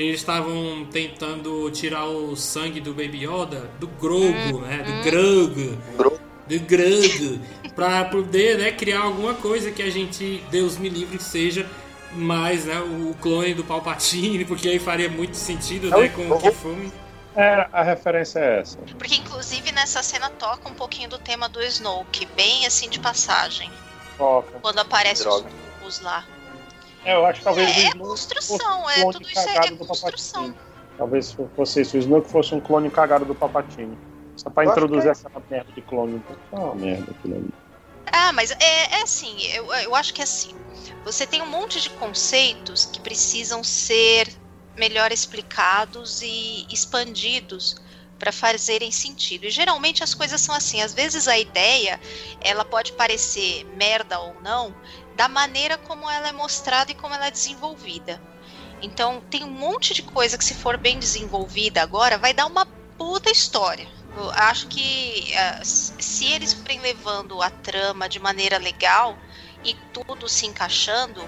eles estavam tentando tirar o sangue do Baby Yoda, do Grogu, né? Do Grogu. Grogu. Do Grogu. pra poder né, criar alguma coisa que a gente, Deus me livre, que seja mais né, o clone do Palpatine, porque aí faria muito sentido É né, o com o. Kifumi. É, a referência é essa. Porque inclusive nessa cena toca um pouquinho do tema do Snoke, bem assim de passagem, Toca. quando aparece os. Os lá. É, eu acho que talvez É, é construção, é tudo isso é, é construção. Talvez fosse isso, o Snoke fosse um clone cagado do Papatini. Só pra Eu introduzir que essa merda de clone. Então, é uma merda aquilo ali. Ah, mas é, é assim, eu, eu acho que é assim. Você tem um monte de conceitos que precisam ser melhor explicados e expandidos para fazerem sentido. E geralmente as coisas são assim. Às vezes a ideia ela pode parecer merda ou não da maneira como ela é mostrada e como ela é desenvolvida. Então tem um monte de coisa que se for bem desenvolvida agora vai dar uma puta história. Eu acho que ah, se eles forem levando a trama de maneira legal e tudo se encaixando,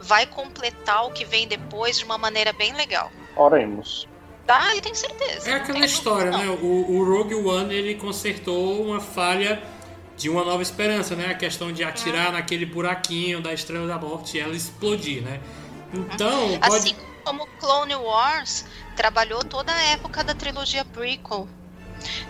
vai completar o que vem depois de uma maneira bem legal. Oremos. Tá, eu tenho certeza. É aquela história, né? O, o Rogue One ele consertou uma falha de uma nova esperança, né? A questão de atirar naquele buraquinho da Estrela da Morte e ela explodir, né? Então, pode... Assim como Clone Wars trabalhou toda a época da trilogia prequel.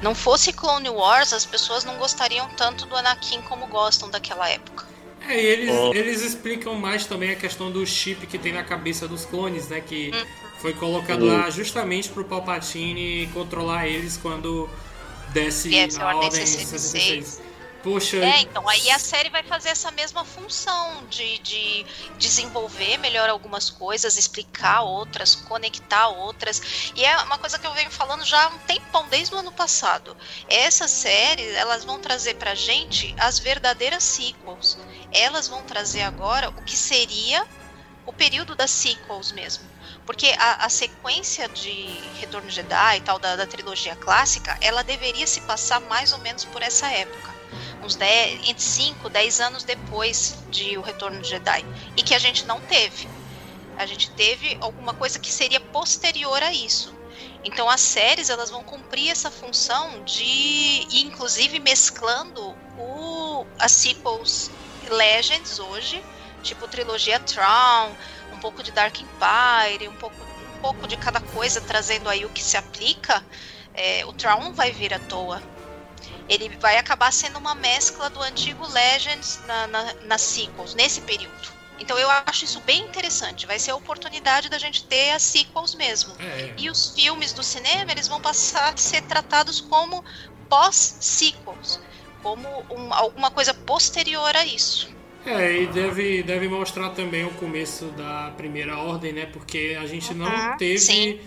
Não fosse Clone Wars, as pessoas não gostariam tanto do Anakin como gostam daquela época. É, e eles, eles explicam mais também a questão do chip que tem na cabeça dos clones, né? Que foi colocado lá justamente pro Palpatine controlar eles quando desce a Ordem 66. 66. Poxa, É, então aí a série vai fazer essa mesma função de, de desenvolver melhor algumas coisas, explicar outras, conectar outras. E é uma coisa que eu venho falando já há um tempão, desde o ano passado. Essas séries, elas vão trazer pra gente as verdadeiras sequels. Elas vão trazer agora o que seria o período das sequels mesmo. Porque a, a sequência de Retorno Jedi e tal, da, da trilogia clássica, ela deveria se passar mais ou menos por essa época uns 10, entre 5, 10 anos depois de O Retorno de Jedi. E que a gente não teve. A gente teve alguma coisa que seria posterior a isso. Então as séries elas vão cumprir essa função de inclusive mesclando o, as sequels Legends hoje, tipo trilogia Tron, um pouco de Dark Empire, um pouco, um pouco de cada coisa, trazendo aí o que se aplica. É, o Tron vai vir à toa ele vai acabar sendo uma mescla do antigo Legends na, na, nas sequels, nesse período. Então eu acho isso bem interessante. Vai ser a oportunidade da gente ter as sequels mesmo. É. E os filmes do cinema, eles vão passar a ser tratados como pós-sequels. Como um, alguma coisa posterior a isso. É, e deve, deve mostrar também o começo da primeira ordem, né? Porque a gente não Uhum, teve. sim.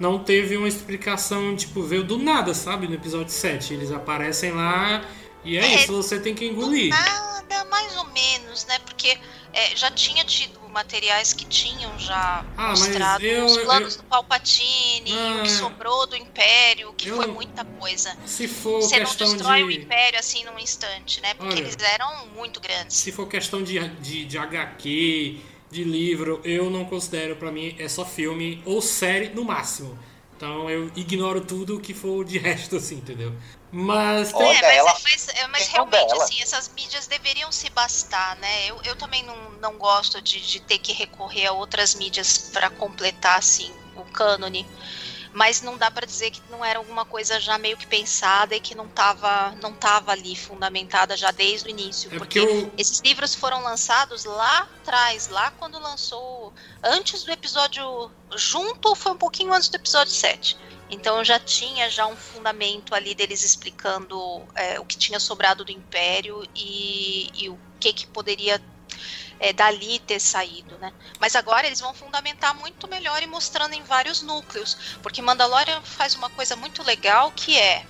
Não teve uma explicação, tipo, veio do nada, sabe? No episódio 7. Eles aparecem lá e é, É, isso, você tem que engolir. Nada, mais ou menos, né? Porque é, já tinha tido materiais que tinham já Ah, mostrado eu- os planos eu- do Palpatine, o que Ah. sobrou do Império, que foi muita coisa. Se for Você não questão destrói o de. Império assim num instante, né? Porque Olha. eles eram muito grandes. Se for questão de, de, de HQ, de livro, eu não considero, pra mim, é só filme ou série no máximo. Então eu ignoro tudo que for de resto, assim, entendeu? Mas tem. É, mas, ela- mas- é, mas realmente, dela. assim, essas mídias deveriam se bastar, né? Eu, eu também não, não gosto de, de ter que recorrer a outras mídias para completar, assim, o cânone. Mas não dá para dizer que não era alguma coisa já meio que pensada e que não tava, não tava ali fundamentada já desde o início. É porque porque eu, esses livros foram lançados lá atrás, lá quando lançou, antes do episódio, junto foi um pouquinho antes do episódio 7. Então já tinha já um fundamento ali deles explicando é, o que tinha sobrado do Império e, e o que, que poderia é, dali ter saído, né? Mas agora eles vão fundamentar muito melhor e mostrando em vários núcleos, porque Mandalorian faz uma coisa muito legal que é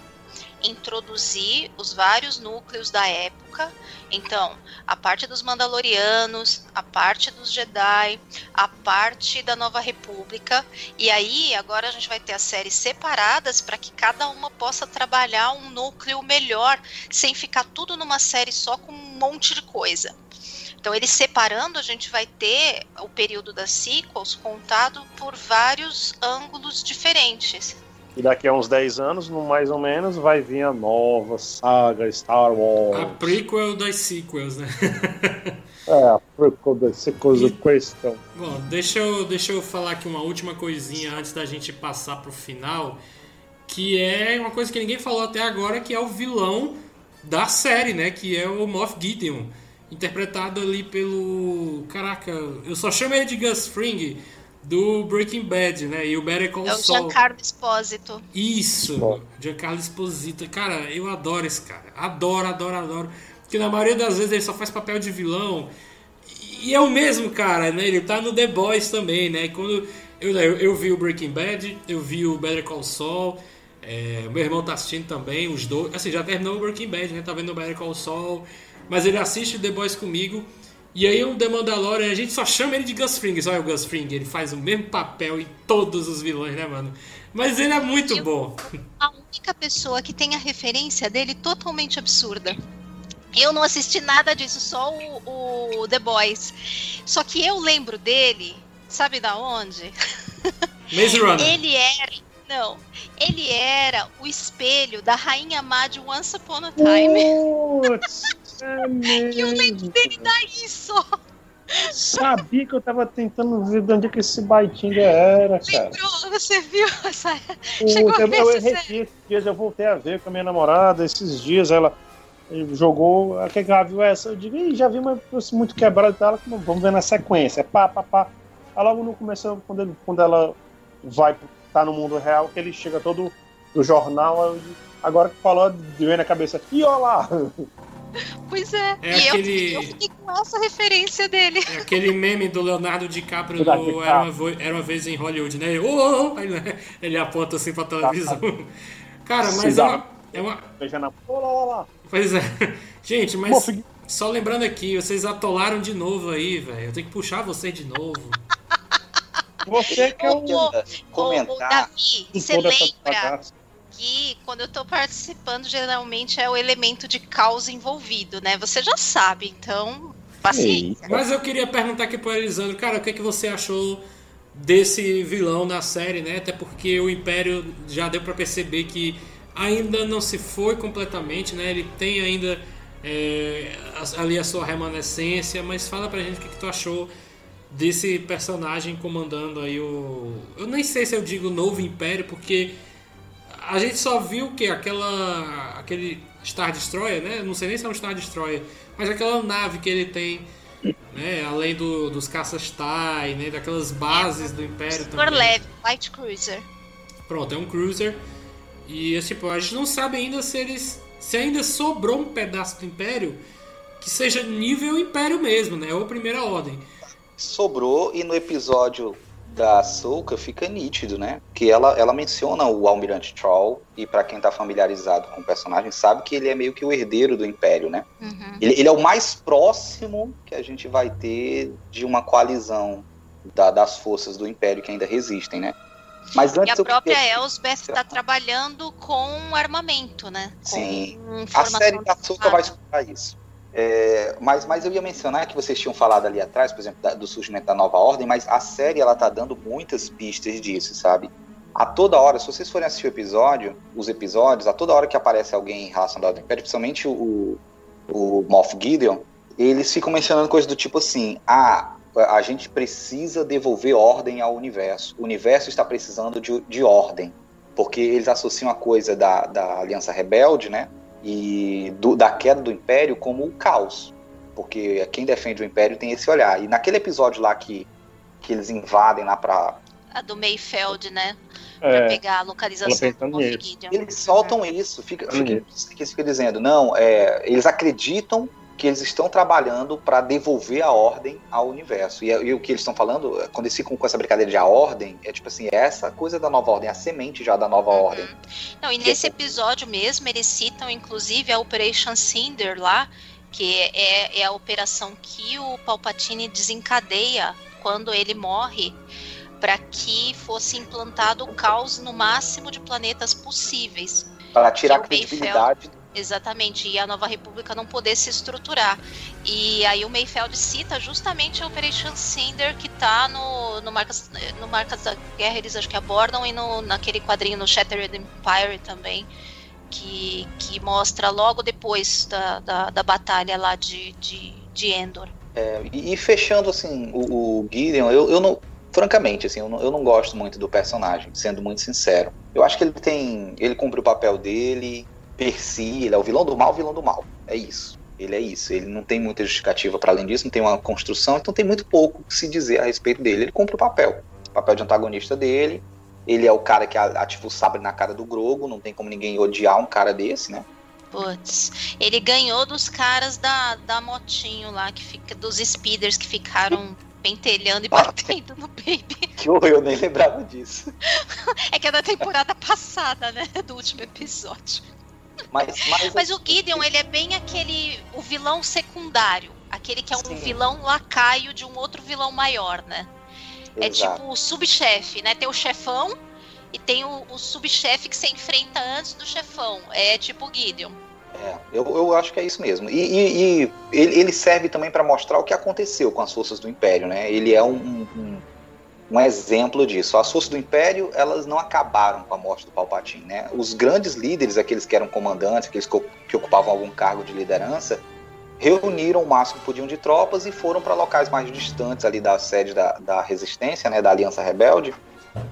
introduzir os vários núcleos da época. Então, a parte dos Mandalorianos, a parte dos Jedi, a parte da Nova República. E aí, agora a gente vai ter as séries separadas para que cada uma possa trabalhar um núcleo melhor, sem ficar tudo numa série só com um monte de coisa. Então, eles separando, a gente vai ter o período das sequels contado por vários ângulos diferentes. E daqui a uns 10 anos, no mais ou menos, vai vir a nova saga Star a Wars. prequel das sequels, né? É, a prequel da Sequels of Question. Bom, deixa eu, deixa eu falar aqui uma última coisinha antes da gente passar pro final, que é uma coisa que ninguém falou até agora, que é o vilão da série, né? Que é o Moff Gideon, interpretado ali pelo... Caraca, eu só chamo ele de Gus Fring, do Breaking Bad, né? E o Better Call É o Saul. Giancarlo Espósito. Isso, Bom. Giancarlo Esposito. Cara, eu adoro esse cara. Adoro, adoro, adoro. Porque na maioria das vezes ele só faz papel de vilão. E é o mesmo cara, né? Ele tá no The Boys também, né? Quando eu, eu, eu vi o Breaking Bad, eu vi o Better Call Saul. é, meu irmão tá assistindo também, os dois. Assim, já terminou o Breaking Bad, né? Tá vendo o Better Call Saul. Mas ele assiste o The Boys comigo. E aí o The Mandalorian, a gente só chama ele de Gus Fring. Olha o Gus Fring, ele faz o mesmo papel em todos os vilões, né, mano? Mas ele é muito bom. A única pessoa que tem a referência dele totalmente absurda. Eu não assisti nada disso, só o, o The Boys. Só que eu lembro dele, sabe da onde? Maze Runner. Ele era. Não. Ele era o espelho da Rainha Má de Once Upon a Time. Putz, é E eu lembro mesmo. dele daí só. Sabia que eu tava tentando ver de onde é que esse Baitinga era, cara. Você viu essa. Chegou Puta, a ver eu série? esses dias, eu voltei a ver com a minha namorada, esses dias ela jogou, a que ela viu essa, eu digo, já vi uma coisa muito quebrada dela, vamos ver na sequência, pá, pá, pá. Aí logo no começo, quando, ele, quando ela vai, tá no mundo real, que ele chega todo do jornal, eu agora que falou, veio na cabeça, e olha lá, Pois é. É e aquele- eu, eu fiquei com essa referência dele. É aquele meme do Leonardo DiCaprio Do DiCaprio. Era uma, Vo- Era uma vez em Hollywood, né? Ele, "Ô, ô, ô", aí, né, ele aponta assim pra televisão. Cara, mas é uma, é uma. Pois é. Gente, mas só lembrando aqui, vocês atolaram de novo aí, velho. Eu tenho que puxar vocês de novo. Você que é o... ô, Ô, Davi, você toda essa lembra que quando eu tô participando, geralmente é o elemento de caos envolvido, né? Você já sabe, então. Paciência. Mas eu queria perguntar aqui pro Elisandro, cara, o que, é que você achou desse vilão na série, né? Até porque o Império já deu pra perceber que ainda não se foi completamente, né? Ele tem ainda é, ali a sua remanescência, mas fala pra gente o que, que tu achou desse personagem comandando aí o. Eu nem sei se eu digo novo Império, porque a gente só viu que aquela. aquele Star Destroyer, né? Não sei nem se é um Star Destroyer, mas aquela nave que ele tem, né? Além do, dos caças TIE, né? Daquelas bases do Império Super também. leve, Light Cruiser. Pronto, é um cruiser. E tipo, a gente não sabe ainda se eles. se ainda sobrou um pedaço do Império que seja nível Império mesmo, né? Ou Primeira Ordem. sobrou e no episódio da Ahsoka fica nítido, né? Que ela, ela menciona o Almirante Troll e pra quem tá familiarizado com o personagem sabe que ele é meio que o herdeiro do Império, né? Uhum. Ele, ele é o mais próximo que a gente vai ter de uma coalizão da- das forças do Império que ainda resistem, né? Mas E antes a eu própria queria- Elsbeth está trabalhando com armamento, né? Com Sim. A série da avançada. vai explorar isso. É, mas, mas eu ia mencionar que vocês tinham falado ali atrás, por exemplo, da- do surgimento da nova ordem, mas a série ela tá dando muitas pistas disso, sabe? A toda hora, se vocês forem assistir o episódio, os episódios, a toda hora que aparece alguém em relação ordem império, principalmente o, o Moff Gideon, eles ficam mencionando coisas do tipo assim: ah, a gente precisa devolver ordem ao universo. O universo está precisando de, de ordem. Porque eles associam a coisa da, da Aliança Rebelde, né? E do- da queda do Império como o caos. Porque quem defende o Império tem esse olhar. E naquele episódio lá que, que eles invadem lá pra. A do Mayfeld, né? Pra É, pegar a localização do. Eles soltam isso. Fica, fica, Uhum. que dizendo, não, é, eles acreditam que eles estão trabalhando para devolver a ordem ao universo. E, e o que eles estão falando, quando eles ficam com essa brincadeira de a ordem, é tipo assim, é essa coisa da nova ordem, a semente já da nova Uhum. ordem. Não, e nesse episódio mesmo, eles citam inclusive a Operation Cinder lá, que é, é a operação que o Palpatine desencadeia quando ele morre, para que fosse implantado o caos no máximo de planetas possíveis. Para tirar a o Mayfeld- credibilidade Exatamente, e a nova república não poder se estruturar. E aí o Mayfeld cita justamente a Operation Cinder que tá no, no, Marcas, no Marcas da Guerra, eles acho que abordam, e no, naquele quadrinho no Shattered Empire também, que, que mostra logo depois da, da, da batalha lá de, de, de Endor. E, e fechando assim, o, o Gideon, eu, eu não. Francamente, assim, eu não, eu não gosto muito do personagem, sendo muito sincero. Eu acho que ele tem. Ele cumpre o papel dele, per si, ele é o vilão do mal, vilão do mal. É isso. Ele é isso. Ele não tem muita justificativa para além disso, não tem uma construção, então tem muito pouco que se dizer a respeito dele. Ele cumpre o papel. O papel de antagonista dele. Ele é o cara que ativa o sabre na cara do Grogo, não tem como ninguém odiar um cara desse, né? Putz, ele ganhou dos caras da, da motinho lá, que fica, dos speeders que ficaram pentelhando e batendo no baby. Que horror, eu nem lembrava disso. É que é da temporada passada, né? Do último episódio. Mas, mas, Mas o Gideon, ele é bem aquele. o vilão secundário. Aquele que é um Sim. vilão lacaio de um outro vilão maior, né? É Exato. tipo o subchefe, né? Tem o chefão e tem o, o subchefe que você enfrenta antes do chefão. É tipo o Gideon. É, eu, eu acho que é isso mesmo. E, e, e ele, ele, serve também para mostrar o que aconteceu com as forças do Império, né? Ele é um, um, um, exemplo disso. As forças do Império, elas não acabaram com a morte do Palpatine, né? Os grandes líderes, aqueles que eram comandantes, aqueles que ocupavam algum cargo de liderança, reuniram o máximo que podiam de tropas e foram para locais mais distantes ali da sede da, da Resistência, né? Da Aliança Rebelde,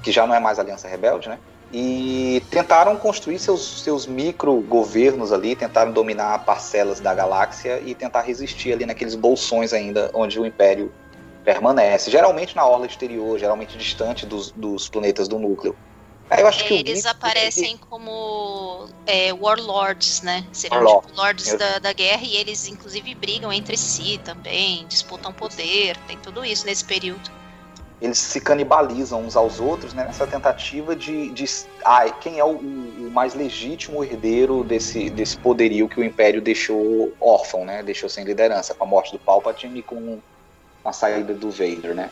que já não é mais Aliança Rebelde, né? e tentaram construir seus, seus micro-governos ali, tentaram dominar parcelas da galáxia e tentar resistir ali naqueles bolsões ainda onde o Império permanece, geralmente na orla exterior, geralmente distante dos, dos planetas do núcleo. Aí eu acho que eles aparecem como é, warlords, né? Seriam Warlord. tipo lords da, da guerra e eles inclusive brigam entre si também, disputam poder, tem tudo isso nesse período eles se canibalizam uns aos outros né, nessa tentativa de, de ah, quem é o, o, mais legítimo herdeiro desse, desse poderio que o Império deixou órfão, né, deixou sem liderança, com a morte do Palpatine e com a saída do Vader, né.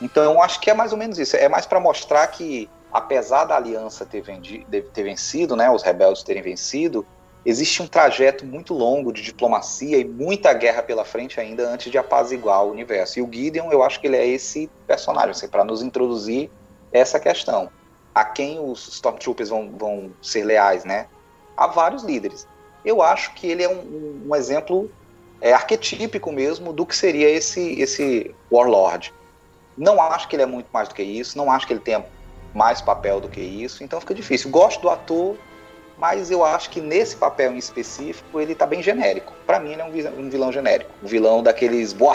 Então acho que é mais ou menos isso, é mais para mostrar que apesar da aliança ter, vendi, ter vencido, né, os rebeldes terem vencido, existe um trajeto muito longo de diplomacia e muita guerra pela frente ainda antes de apaziguar o universo. E o Gideon, eu acho que ele é esse personagem, assim, para nos introduzir essa questão. A quem os Stormtroopers vão, vão ser leais, né? Há vários líderes. Eu acho que ele é um, um exemplo é, arquetípico mesmo do que seria esse, esse Warlord. Não acho que ele é muito mais do que isso, não acho que ele tenha mais papel do que isso, então fica difícil. Gosto do ator, mas eu acho que nesse papel em específico ele tá bem genérico. Para mim ele é um vilão, um vilão genérico, um vilão daqueles boa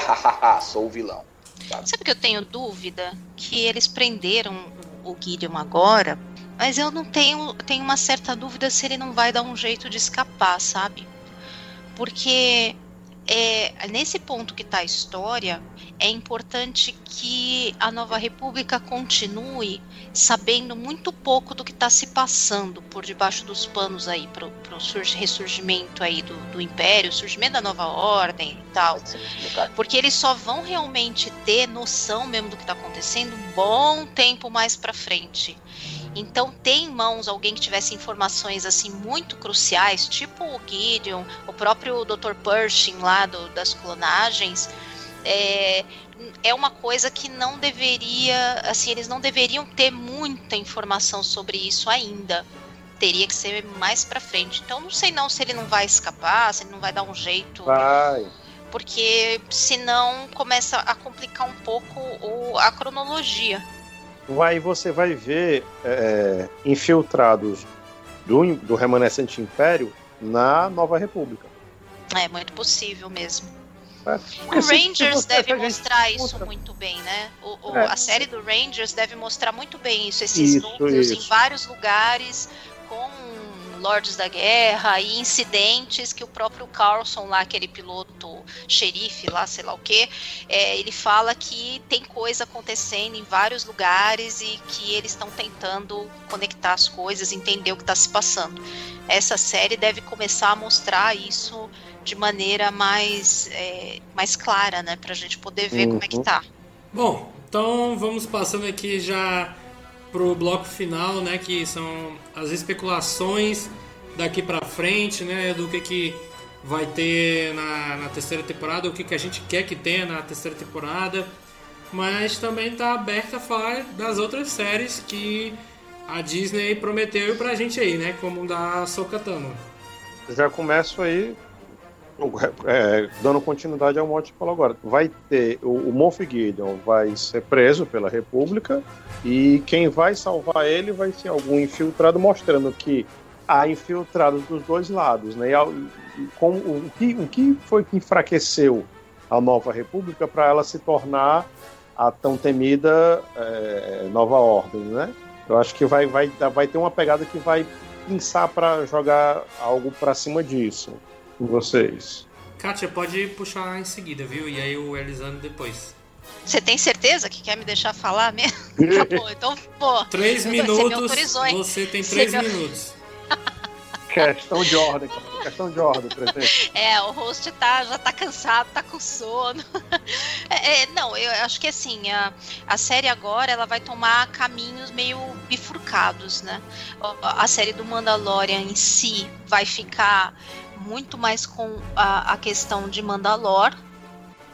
sou o vilão. Sabe? sabe que eu tenho dúvida que eles prenderam o Gideon agora, mas eu não tenho tenho uma certa dúvida se ele não vai dar um jeito de escapar, sabe? Porque é, nesse ponto que está a história, é importante que a Nova República continue sabendo muito pouco do que está se passando por debaixo dos panos aí para o ressurgimento aí do, do Império, surgimento da Nova Ordem e tal, porque eles só vão realmente ter noção mesmo do que está acontecendo um bom tempo mais para frente. Então, ter em mãos alguém que tivesse informações assim muito cruciais, tipo o Gideon, o próprio Dr. Pershing lá do, das clonagens, é, é uma coisa que não deveria, assim, eles não deveriam ter muita informação sobre isso ainda. Teria que ser mais para frente. Então, não sei não se ele não vai escapar, se ele não vai dar um jeito. Vai. Porque senão começa a complicar um pouco o, a cronologia. Vai, você vai ver é, infiltrados do, do remanescente império na Nova República. É muito possível mesmo. É. O Rangers deve mostrar isso muito bem, né? O, o, é. A série do Rangers deve mostrar muito bem isso, esses isso, núcleos isso. em vários lugares, com lords da guerra e incidentes que o próprio Carlson lá, aquele piloto xerife lá, sei lá o que, é, ele fala que tem coisa acontecendo em vários lugares e que eles estão tentando conectar as coisas, entender o que está se passando. Essa série deve começar a mostrar isso de maneira mais, é, mais clara, né? Pra gente poder ver uhum. como é que uhum. tá. Bom, então vamos passando aqui já pro bloco final, né? Que são as especulações daqui para frente, né? Do que que vai ter na, na terceira temporada, o que que a gente quer que tenha na terceira temporada. Mas também tá aberto a falar das outras séries que a Disney prometeu pra gente aí, né? Como da Sokatano. Já começo aí é, dando continuidade ao mote falou agora, vai ter o, o Moff Gideon vai ser preso pela República e quem vai salvar ele vai ser algum infiltrado mostrando que há infiltrados dos dois lados, né? E, o, que, o que foi que enfraqueceu a Nova República para ela se tornar a tão temida é, Nova Ordem, né? Eu acho que vai, vai, vai ter uma pegada que vai pensar para jogar algo para cima disso com vocês. Kátia, pode puxar em seguida, viu? E aí o Elisandro depois. Você tem certeza que quer me deixar falar mesmo? tá bom, então, pô. Três minutos. Você, você tem três você minutos. Questão de ordem, questão de ordem, presidente. É, o host tá, já tá cansado, tá com sono. É, é, não, eu acho que assim, a, a série agora ela vai tomar caminhos meio bifurcados, né? A, a série do Mandalorian em si vai ficar muito mais com a, a questão de Mandalor,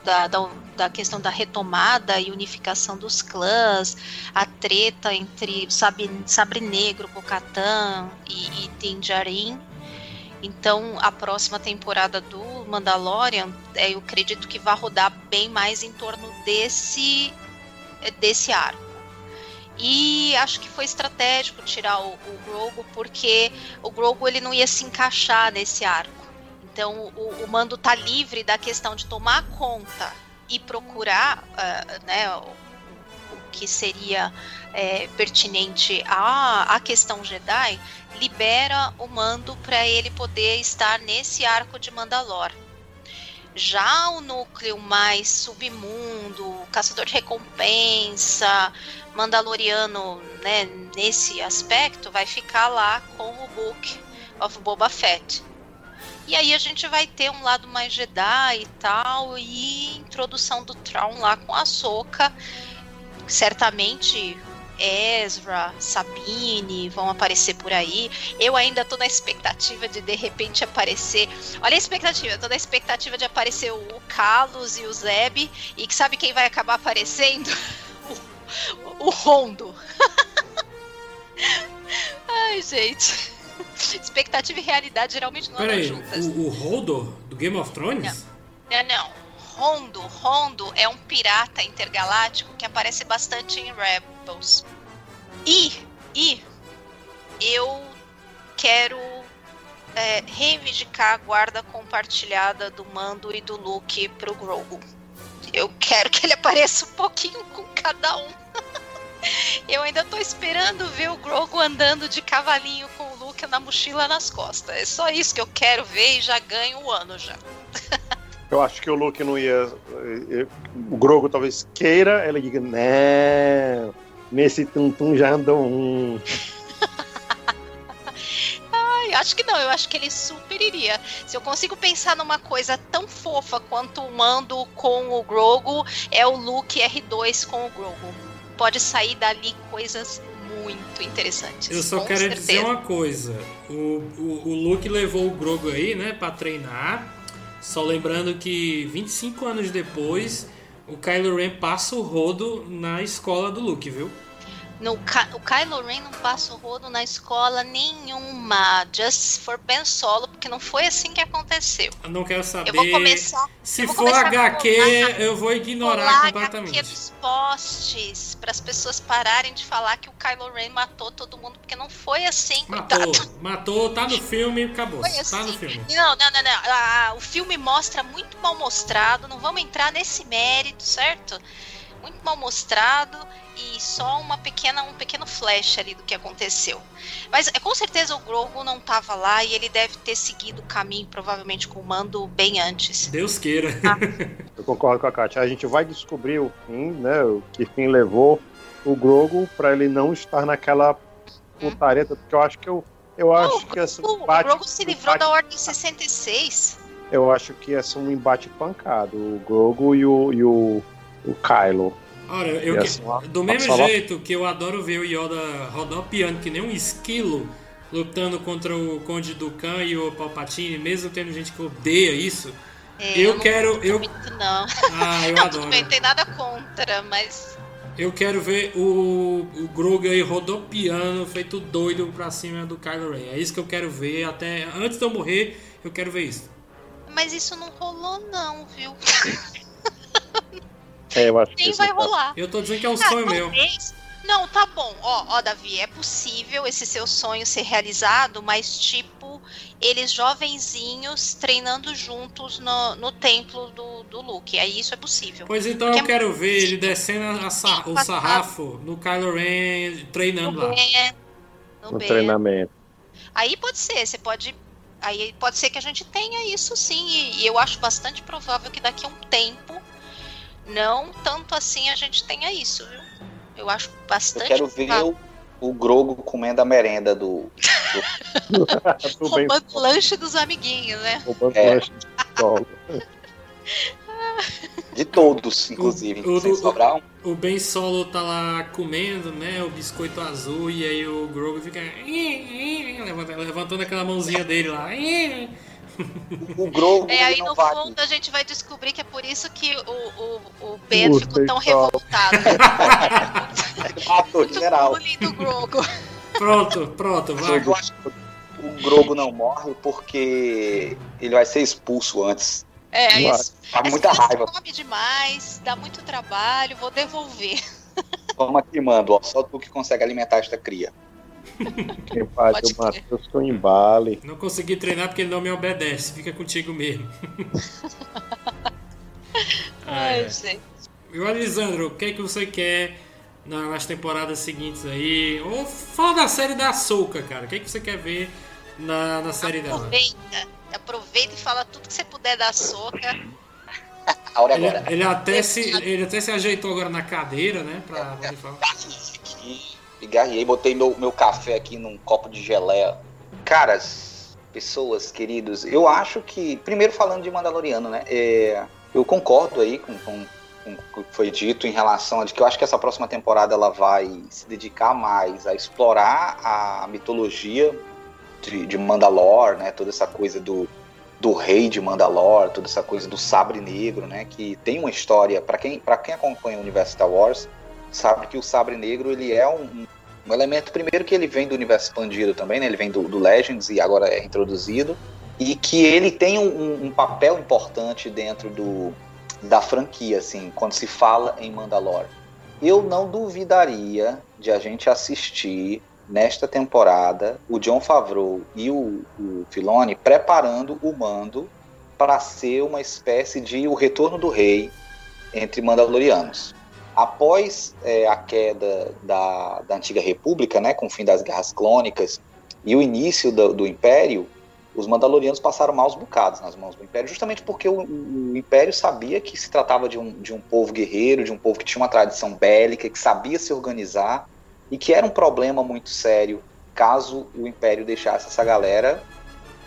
da, da, da, questão da retomada e unificação dos clãs, a treta entre Sabre, Sabre Negro, Bocatan e, e. Então, a próxima temporada do Mandalorian, é, eu acredito que vai rodar bem mais em torno desse desse arco. E acho que foi estratégico tirar o, o porque o Grogu ele não ia se encaixar nesse arco. Então o, o Mando tá livre da questão de tomar conta e procurar uh, né, o, o, que seria é, pertinente à, à questão Jedi, libera o Mando para ele poder estar nesse arco de Mandalor. Já o núcleo mais submundo, caçador de recompensa, Mandaloriano, né, nesse aspecto, vai ficar lá com o Book of Boba Fett. E aí a gente vai ter um lado mais Jedi e tal, e introdução do Tron lá com a Soca. Certamente Ezra, Sabine vão aparecer por aí. Eu ainda tô na expectativa de de repente aparecer. Olha a expectativa, eu tô na expectativa de aparecer o Carlos e o Zeb. E que sabe quem vai acabar aparecendo? O, o Rondo. Ai, gente. Expectativa e realidade geralmente não Peraí, andam juntas. O, o Rondo do Game of Thrones? Não, não. Rondo, Rondo é um pirata intergaláctico que aparece bastante em Rebels. E, e eu quero é, reivindicar a guarda compartilhada do Mando e do Luke pro Grogu. Eu quero que ele apareça um pouquinho com cada um. Eu ainda tô esperando ver o Grogu andando de cavalinho com o Luke na mochila nas costas. É só isso que eu quero ver e já ganho o ano já. Eu acho que o Luke não ia. O Grogo talvez queira, ela diga, não, nesse tum-tum já andou um. Ai, acho que não, eu acho que ele super iria. Se eu consigo pensar numa coisa tão fofa quanto o Mando com o Grogu, é o Luke R2 com o Grogu. Pode sair dali coisas muito interessantes. Eu só com quero certeza. dizer uma coisa. O, o, o Luke levou o Grogu aí, né, pra treinar. Só lembrando que 25 anos depois, o Kylo Ren passa o rodo na escola do Luke, viu? No, o Kylo Ren não passa o rodo na escola nenhuma. Just for Ben Solo, porque não foi assim que aconteceu. Eu não quero saber. Eu vou começar. Se eu vou for começar HQ, eu vou ignorar completamente. HQ dos postes para as pessoas pararem de falar que o Kylo Ren matou todo mundo, porque não foi assim, Matou, coitado. matou, tá no filme, acabou. Foi Tá assim. no filme. Não, não, não, não. Ah, o filme mostra muito mal mostrado. Não vamos entrar nesse mérito, certo? Muito mal mostrado e só uma pequena, um pequeno flash ali do que aconteceu. Mas é, com certeza o Grogu não estava lá e ele deve ter seguido o caminho, provavelmente com o mando bem antes. Deus queira. Eu concordo com a Kátia. A gente vai descobrir o fim, né? O que fim levou o Grogo pra ele não estar naquela putareta, porque eu acho que eu. Eu acho que essa O embate- Grogu se livrou da Ordem 66. Eu acho que ia ser um embate pancado, o Grogo e o, e o, o Kylo. Ora, eu que- uma- do mesmo sala- jeito que eu adoro ver o Yoda rodopiando que nem um esquilo lutando contra o Conde Dukan e o Palpatine, mesmo tendo gente que odeia isso. É, Eu não quero- eu- muito, não. Ah, eu Não, adoro. tudo bem, não tem nada contra, mas Eu quero ver o, o Grogu aí rodopiando, feito doido pra cima do Kylo Ren. É isso que eu quero ver. Até antes de eu morrer, eu quero ver isso. Mas isso não rolou, não, viu? É, eu acho que Nem esse vai o- rolar. Eu tô dizendo que é um Ah, sonho meu. Não, tá bom. Ó, ó, Davi, é possível esse seu sonho ser realizado, mas tipo, eles jovenzinhos treinando juntos no, no templo do, do Luke. Aí isso é possível. Pois então Porque eu é quero ver ele descendo a sa- o sarrafo no Kylo Ren treinando lá. Ben, no no Ben. treinamento. Aí pode ser, você pode. Aí pode ser que a gente tenha isso sim. E, e eu acho bastante provável que daqui a um tempo, não tanto assim, a gente tenha isso, viu? Eu acho Eu bastante quero ver o, o Grogo comendo a merenda do. Do bem roubando o lanche dos amiguinhos, né? roubando É. lanche de escola. De todos, inclusive. O- o- sobrar um. O Ben Solo tá lá comendo, né, o biscoito azul e aí o Grogu fica levantando, levantando aquela mãozinha dele lá, O Grogu. É, aí no vai. fundo a gente vai descobrir que é por isso que o, o, o Ben O ficou tão pessoal. revoltado. Matou Muito bullying do Grogu. Pronto, pronto, vai. Eu acho que o Grogu não morre porque ele vai ser expulso antes. É, isso. Tá Essa muita raiva. come demais, dá muito trabalho, vou devolver. Toma aqui, mando. Ó, só tu que consegue alimentar esta cria. Quem faz Pode o Matheus embale. Não consegui treinar porque ele não me obedece. Fica contigo mesmo. Ai, ai. gente. E o Elisandro, o que é que você quer na- nas temporadas seguintes aí? Ou fala da série da Soca, cara. O que é que você quer ver na, na série dela? Aproveita. Aproveita e fala tudo que você puder da soca. A hora Ele, agora. ele até se, ele até se ajeitou agora na cadeira, né? Pra poder falar. aqui, pigarriei, botei meu, meu café aqui num copo de geleia. Caras, pessoas, queridos, eu acho que, primeiro falando de Mandaloriano, né? é, eu concordo aí com, com, com o que foi dito em relação a de que eu acho que essa próxima temporada ela vai se dedicar mais a explorar a mitologia de, de Mandalor, né? Toda essa coisa do, do rei de Mandalor, toda essa coisa do sabre negro, né? Que tem uma história para quem para quem acompanha o universo Star Wars sabe que o sabre negro ele é um, um- elemento primeiro que ele vem do universo expandido também, né? Ele vem do, do Legends e agora é introduzido e que ele tem um, um- papel importante dentro do da franquia, assim, quando se fala em Mandalor. Eu não duvidaria de a gente assistir nesta temporada o John Favreau e o, o Filoni preparando o Mando para ser uma espécie de o retorno do rei entre Mandalorianos. Após é, a queda da, da antiga República, né, com o fim das guerras clônicas e o início do, do Império, os Mandalorianos passaram maus bocados nas mãos do Império, justamente porque o, o Império sabia que se tratava de um, de um povo guerreiro, de um povo que tinha uma tradição bélica, que sabia se organizar e que era um problema muito sério caso o Império deixasse essa galera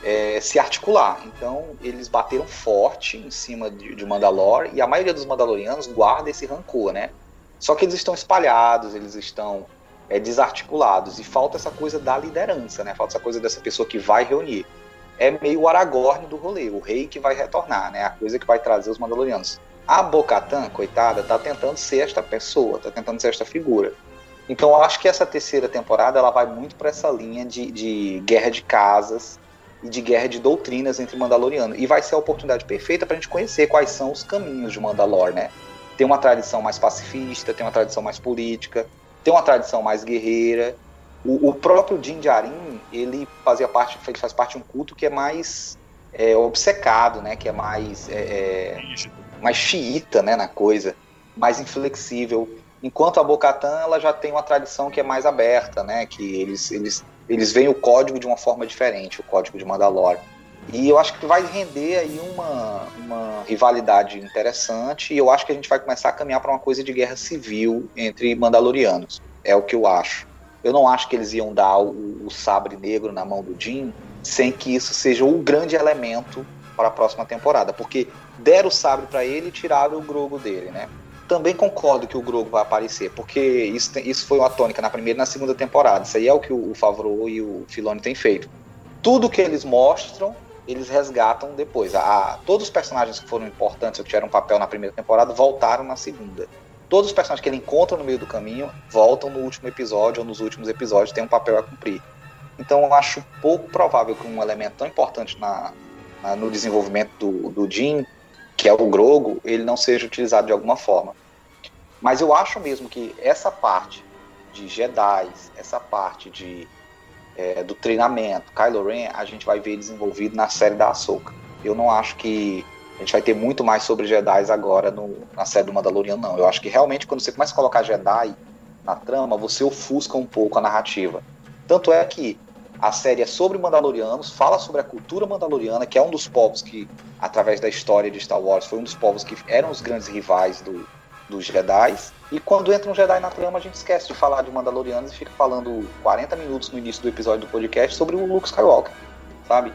é, se articular. Então eles bateram forte em cima de, de Mandalor e a maioria dos Mandalorianos guarda esse rancor, né? Só que eles estão espalhados, eles estão é, desarticulados e falta essa coisa da liderança, né? Falta essa coisa dessa pessoa que vai reunir. É meio o Aragorn do rolê, o rei que vai retornar, né? A coisa que vai trazer os Mandalorianos. A Bo-Katan, coitada, tá tentando ser esta pessoa, tá tentando ser esta figura. Então eu acho que essa terceira temporada ela vai muito para essa linha de, de guerra de casas e de guerra de doutrinas entre Mandaloriano. E vai ser a oportunidade perfeita para a gente conhecer quais são os caminhos de Mandalor, né? Tem uma tradição mais pacifista, tem uma tradição mais política, tem uma tradição mais guerreira. O, o próprio Din Djarin, ele fazia parte, ele faz parte de um culto que é mais é, obcecado, né? Que é mais é, é, mais xiita, né? Na coisa, mais inflexível. Enquanto a Bocatan ela já tem uma tradição que é mais aberta, né? Que eles, eles, eles veem o código de uma forma diferente, o código de Mandalore. E eu acho que vai render aí uma, uma rivalidade interessante. E eu acho que a gente vai começar a caminhar para uma coisa de guerra civil entre Mandalorianos. É o que eu acho. Eu não acho que eles iam dar o, o sabre negro na mão do Jim sem que isso seja o grande elemento para a próxima temporada. Porque deram o sabre para ele e tiraram o Grogo dele, né? Também concordo que o Grogu vai aparecer, porque isso, isso foi uma tônica na primeira e na segunda temporada. Isso aí é o que o, Favreau e o Filoni têm feito. Tudo que eles mostram, eles resgatam depois. A, todos os personagens que foram importantes, ou que tiveram papel na primeira temporada, voltaram na segunda. Todos os personagens que ele encontra no meio do caminho voltam no último episódio ou nos últimos episódios, tem um papel a cumprir. Então eu acho pouco provável que um elemento tão importante na, na- no desenvolvimento do, do Jim que é o Grogo, ele não seja utilizado de alguma forma. Mas eu acho mesmo que essa parte de Jedi, essa parte de, é, do treinamento, Kylo Ren, a gente vai ver desenvolvido na série da Ahsoka. Eu não acho que a gente vai ter muito mais sobre Jedi agora no, na série do Mandalorian, não. Eu acho que realmente quando você começa a colocar Jedi na trama, você ofusca um pouco a narrativa. Tanto é que a série é sobre Mandalorianos, fala sobre a cultura mandaloriana, que é um dos povos que, através da história de Star Wars, foi um dos povos que eram os grandes rivais do, dos Jedi. E quando entra um Jedi na trama, a gente esquece de falar de Mandalorianos e fica falando 40 minutos no início do episódio do podcast sobre o Luke Skywalker, sabe?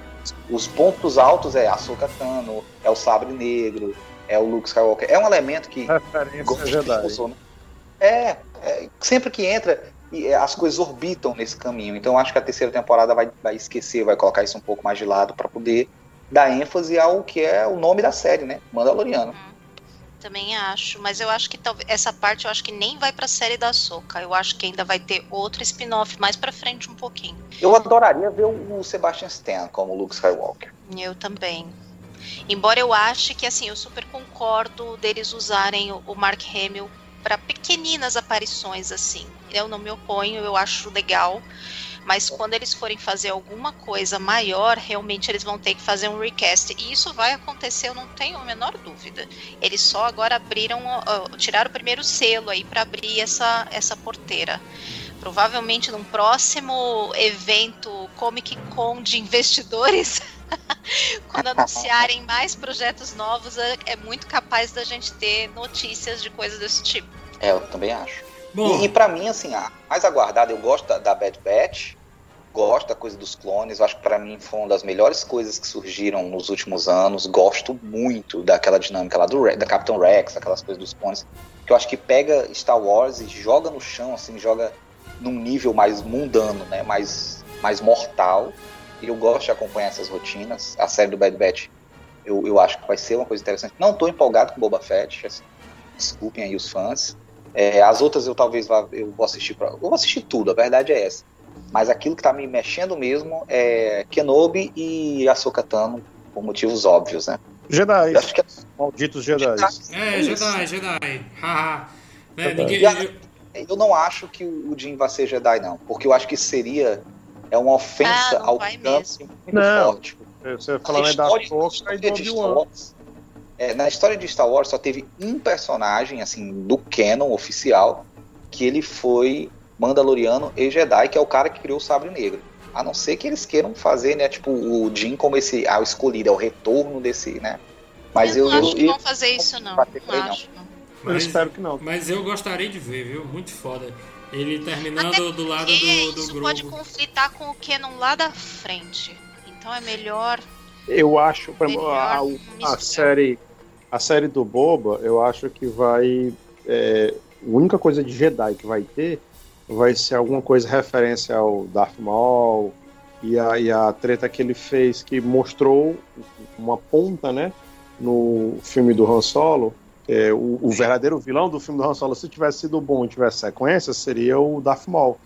Os pontos altos é Ahsoka Tano, é o Sabre Negro, é o Luke Skywalker. É um elemento que Referência Jedi. né? É, é, sempre que entra, e, é, as coisas orbitam nesse caminho. Então eu acho que a terceira temporada vai, vai esquecer, vai colocar isso um pouco mais de lado para poder dar ênfase ao que é o nome da série, né? Mandaloriano. Uhum. Também acho, mas eu acho que talvez essa parte eu acho que nem vai pra série da Soca. Eu acho que ainda vai ter outro spin-off mais pra frente um pouquinho. Eu adoraria ver o Sebastian Stan como Luke Skywalker. Eu também. Embora eu ache que assim, eu super concordo deles usarem o Mark Hamill para pequeninas aparições assim. Eu não me oponho, eu acho legal. Mas quando eles forem fazer alguma coisa maior, realmente eles vão ter que fazer um recast. E isso vai acontecer, eu não tenho a menor dúvida. Eles só agora abriram, uh, tiraram o primeiro selo aí para abrir essa, essa porteira. Provavelmente num próximo evento Comic Con de investidores. quando anunciarem mais projetos novos, é, é muito capaz da gente ter notícias de coisas desse tipo. É, eu também acho. Bom. E, e para mim, assim, a mais aguardada, eu gosto da, da Bad Batch, gosto da coisa dos clones, eu acho que para mim foi uma das melhores coisas que surgiram nos últimos anos, gosto muito daquela dinâmica lá do da Capitão Rex, aquelas coisas dos clones, que eu acho que pega Star Wars e joga no chão, assim, joga num nível mais mundano, né, mais, mais mortal, e eu gosto de acompanhar essas rotinas, a série do Bad Batch eu, eu acho que vai ser uma coisa interessante, não tô empolgado com Boba Fett, assim, desculpem aí os fãs, é, as outras eu talvez vá, eu vou assistir pra, eu vou assistir tudo, a verdade é essa. Mas aquilo que tá me mexendo mesmo é Kenobi e Ahsoka Tano, por motivos óbvios, né? Jedi. Acho que é... Malditos Jedi. É, Jedi, Jedi. Haha. é, ninguém... eu, eu não acho que o Jim vai ser Jedi, não. Porque eu acho que seria é uma ofensa ah, ao campo muito não. forte. Você falando da e do Obi-Wan é, na história de Star Wars só teve um personagem, assim, do canon oficial, que ele foi Mandaloriano e Jedi, que é o cara que criou o Sabre Negro. A não ser que eles queiram fazer, né, tipo, o Jin como esse, ah, o escolhido, é o retorno desse, né. Mas eu, eu não acho que vão fazer isso, não. Não, não acho, não. Mas, eu espero que não. Mas eu gostaria de ver, viu? Muito foda. Ele terminando do lado do, do isso grupo. pode conflitar com o Canon lá da frente. Então é melhor. Eu acho, melhor a, a, a série a série do Boba, eu acho que vai. É, a única coisa de Jedi que vai ter vai ser alguma coisa referência ao Darth Maul e a, e a treta que ele fez, que mostrou uma ponta, né? No filme do Han Solo. É, o, o, verdadeiro vilão do filme do Han Solo, se tivesse sido bom e tivesse sequência, seria o Darth Maul.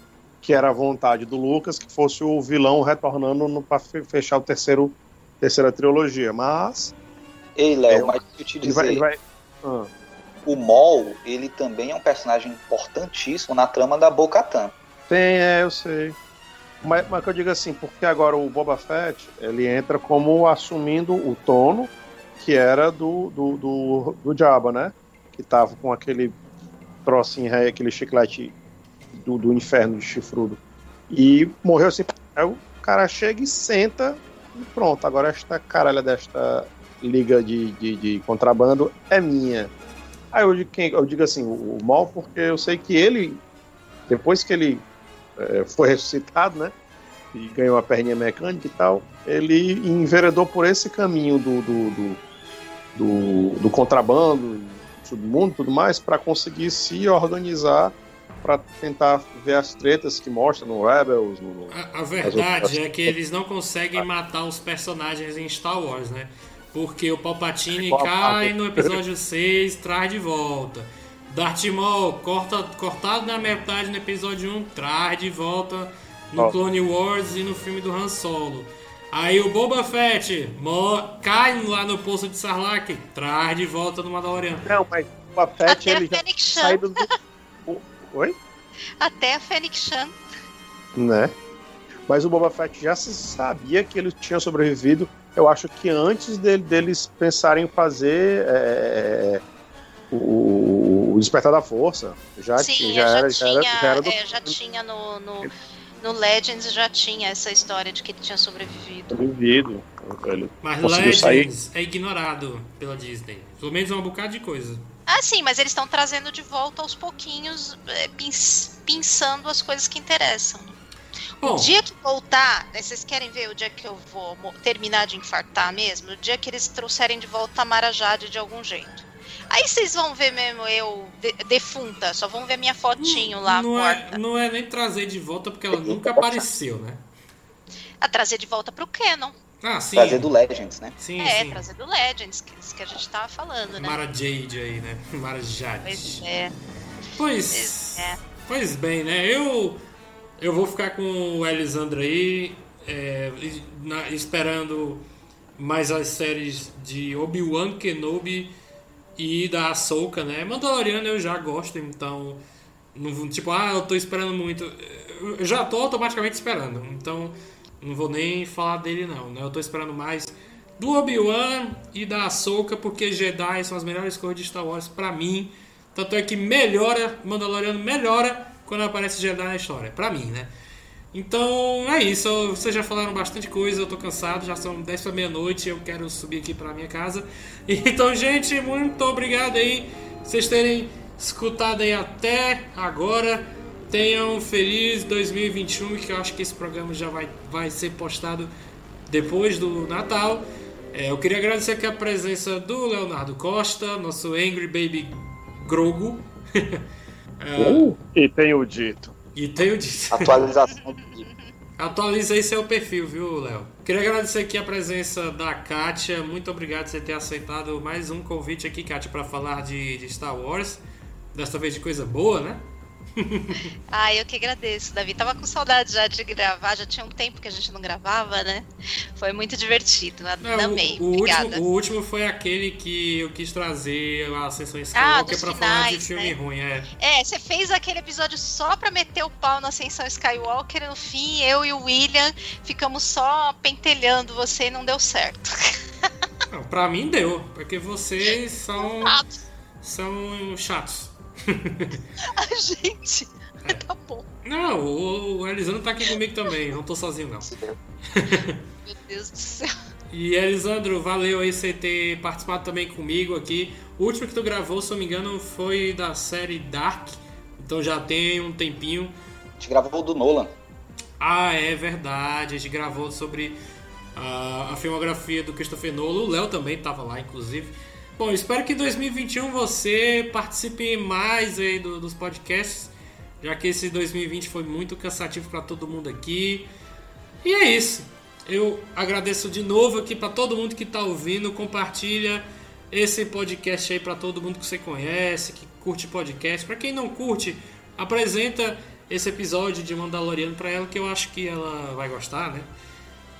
Que era a vontade do Lucas que fosse o vilão retornando para fechar o terceiro terceira trilogia. Mas Ei, Léo, é, mas eu te dizer. Ele vai, ele vai... Ah. O Mol, ele também é um personagem importantíssimo na trama da Bo-Katan. Tem, é, eu sei. Mas, mas que eu digo assim, porque agora o Boba Fett, ele entra como assumindo o tono que era do, do, do, do Jabba, né? Que tava com aquele trocinho aí, aquele chiclete do, do inferno de chifrudo. E morreu assim. Aí o cara chega e senta e pronto. Agora esta caralha desta liga de, de, de contrabando é minha. Aí eu digo, eu digo assim, o, o mal, porque eu sei que ele, depois que ele é, foi ressuscitado, né? E ganhou a perninha mecânica e tal, ele enveredou por esse caminho do, do, do, do, do contrabando, submundo e tudo mais, para conseguir se organizar para tentar ver as tretas que mostra no Rebels. No, a, a verdade é que eles não conseguem matar os personagens em Star Wars, né? Porque o Palpatine cai no episódio 6, traz de volta. Darth Maul corta, cortado na metade no episódio 1, traz de volta no Clone Wars e no filme do Han Solo. Aí o Boba Fett cai lá no poço de Sarlacc, traz de volta no Mandalorian. Não, mas o Boba Fett Até ele já sai do... Oi? Até a Fennec Shan. Né? Mas o Boba Fett já se sabia que ele tinha sobrevivido eu acho que antes dele, deles pensarem em fazer é, o, o, Despertar da Força, já, Sim, já, já, era, tinha, já, era, já, era do... é, já tinha no, no, no, Legends já tinha essa história de que ele tinha sobrevivido. Sobrevivido. Mas Legends sair. é ignorado pela Disney. Pelo menos é um bocado de coisa. Ah, sim, mas eles estão trazendo de volta aos pouquinhos, é, pensando as coisas que interessam. Bom. O dia que voltar, né, vocês querem ver o dia que eu vou terminar de infartar mesmo? O dia que eles trouxerem de volta a Mara Jade de algum jeito. Aí vocês vão ver mesmo eu de, defunta, só vão ver minha fotinho lá não é, morta. É, não é nem trazer de volta porque ela nunca apareceu, né? A trazer de volta pro Canon. Ah, sim. Trazer do Legends, né? Sim, É, sim. trazer do Legends, que, que a gente tava falando, né? Mara Jade aí, né? Mara Jade. Pois é. Pois, É. pois bem, né? Eu eu vou ficar com o Elisandro aí, é, na- esperando mais as séries de Obi-Wan Kenobi e da Ahsoka, né? Mandaloriano eu já gosto, então não tipo, ah, eu tô esperando muito. Eu já tô automaticamente esperando, então não vou nem falar dele não, né? Eu tô esperando mais do Obi-Wan e da Ahsoka, porque Jedi são as melhores coisas de Star Wars pra mim. Tanto é que melhora, Mandaloriano melhora quando aparece Jedi na história, pra mim, né? Então é isso, vocês já falaram bastante coisa, eu tô cansado, já são 10 para meia-noite, eu quero subir aqui pra minha casa. Então, gente, muito obrigado aí vocês terem escutado aí até agora. Tenham um feliz 2021, que eu acho que esse programa já vai, vai ser postado depois do Natal. É, eu queria agradecer aqui a presença do Leonardo Costa, nosso Angry Baby Grogo. É, E tenho dito. E tenho dito. Atualização do Atualiza aí seu perfil, viu, Léo? Queria agradecer aqui a presença da Kátia. Muito obrigado por você ter aceitado mais um convite aqui, Kátia, para falar de, de Star Wars. Desta vez de coisa boa, né? Ah, eu que agradeço, Davi. Tava com saudade já de gravar, já tinha um tempo que a gente não gravava, né? Foi muito divertido, Não, amei. o, o Obrigada. último, o último foi aquele que eu quis trazer a sessão Ah, Skywalker dos pra falar de finais, filme né? ruim. É. É, você fez aquele episódio só pra meter o pau na Ascensão Skywalker e no fim eu e o William ficamos só pentelhando você e não deu certo. Não, pra mim deu, porque vocês são, Ah, são chatos. a gente. Tá bom. Não, o, o Elisandro tá aqui comigo também, não tô sozinho não. Meu Deus do céu. E Elisandro, valeu aí você ter participado também comigo aqui. O último que tu gravou, se eu não me engano, foi da série Dark. Então já tem um tempinho. A gente gravou o do Nolan. Ah, é verdade. A gente gravou sobre a, a filmografia do Christopher Nolan. O Léo também estava lá, inclusive. Bom, espero que em 2021 você participe mais aí do- dos podcasts, já que esse 2020 foi muito cansativo para todo mundo aqui. E é isso. Eu agradeço de novo aqui para todo mundo que está ouvindo. Compartilha esse podcast aí para todo mundo que você conhece, que curte podcast. Para quem não curte, apresenta esse episódio de Mandaloriano para ela, que eu acho que ela vai gostar, né?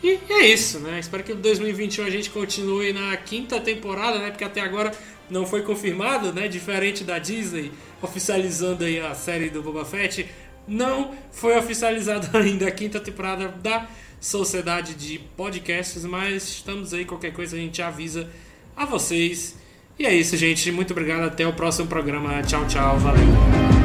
E é isso, né? Espero que em 2021 a gente continue na quinta temporada, né? Porque até agora não foi confirmado, né? Diferente da Disney oficializando aí a série do Boba Fett, não foi oficializada ainda a quinta temporada da Sociedade de Podcasts, mas estamos aí, qualquer coisa a gente avisa a vocês. E é isso, gente. Muito obrigado. Até o próximo programa. Tchau, tchau. Valeu.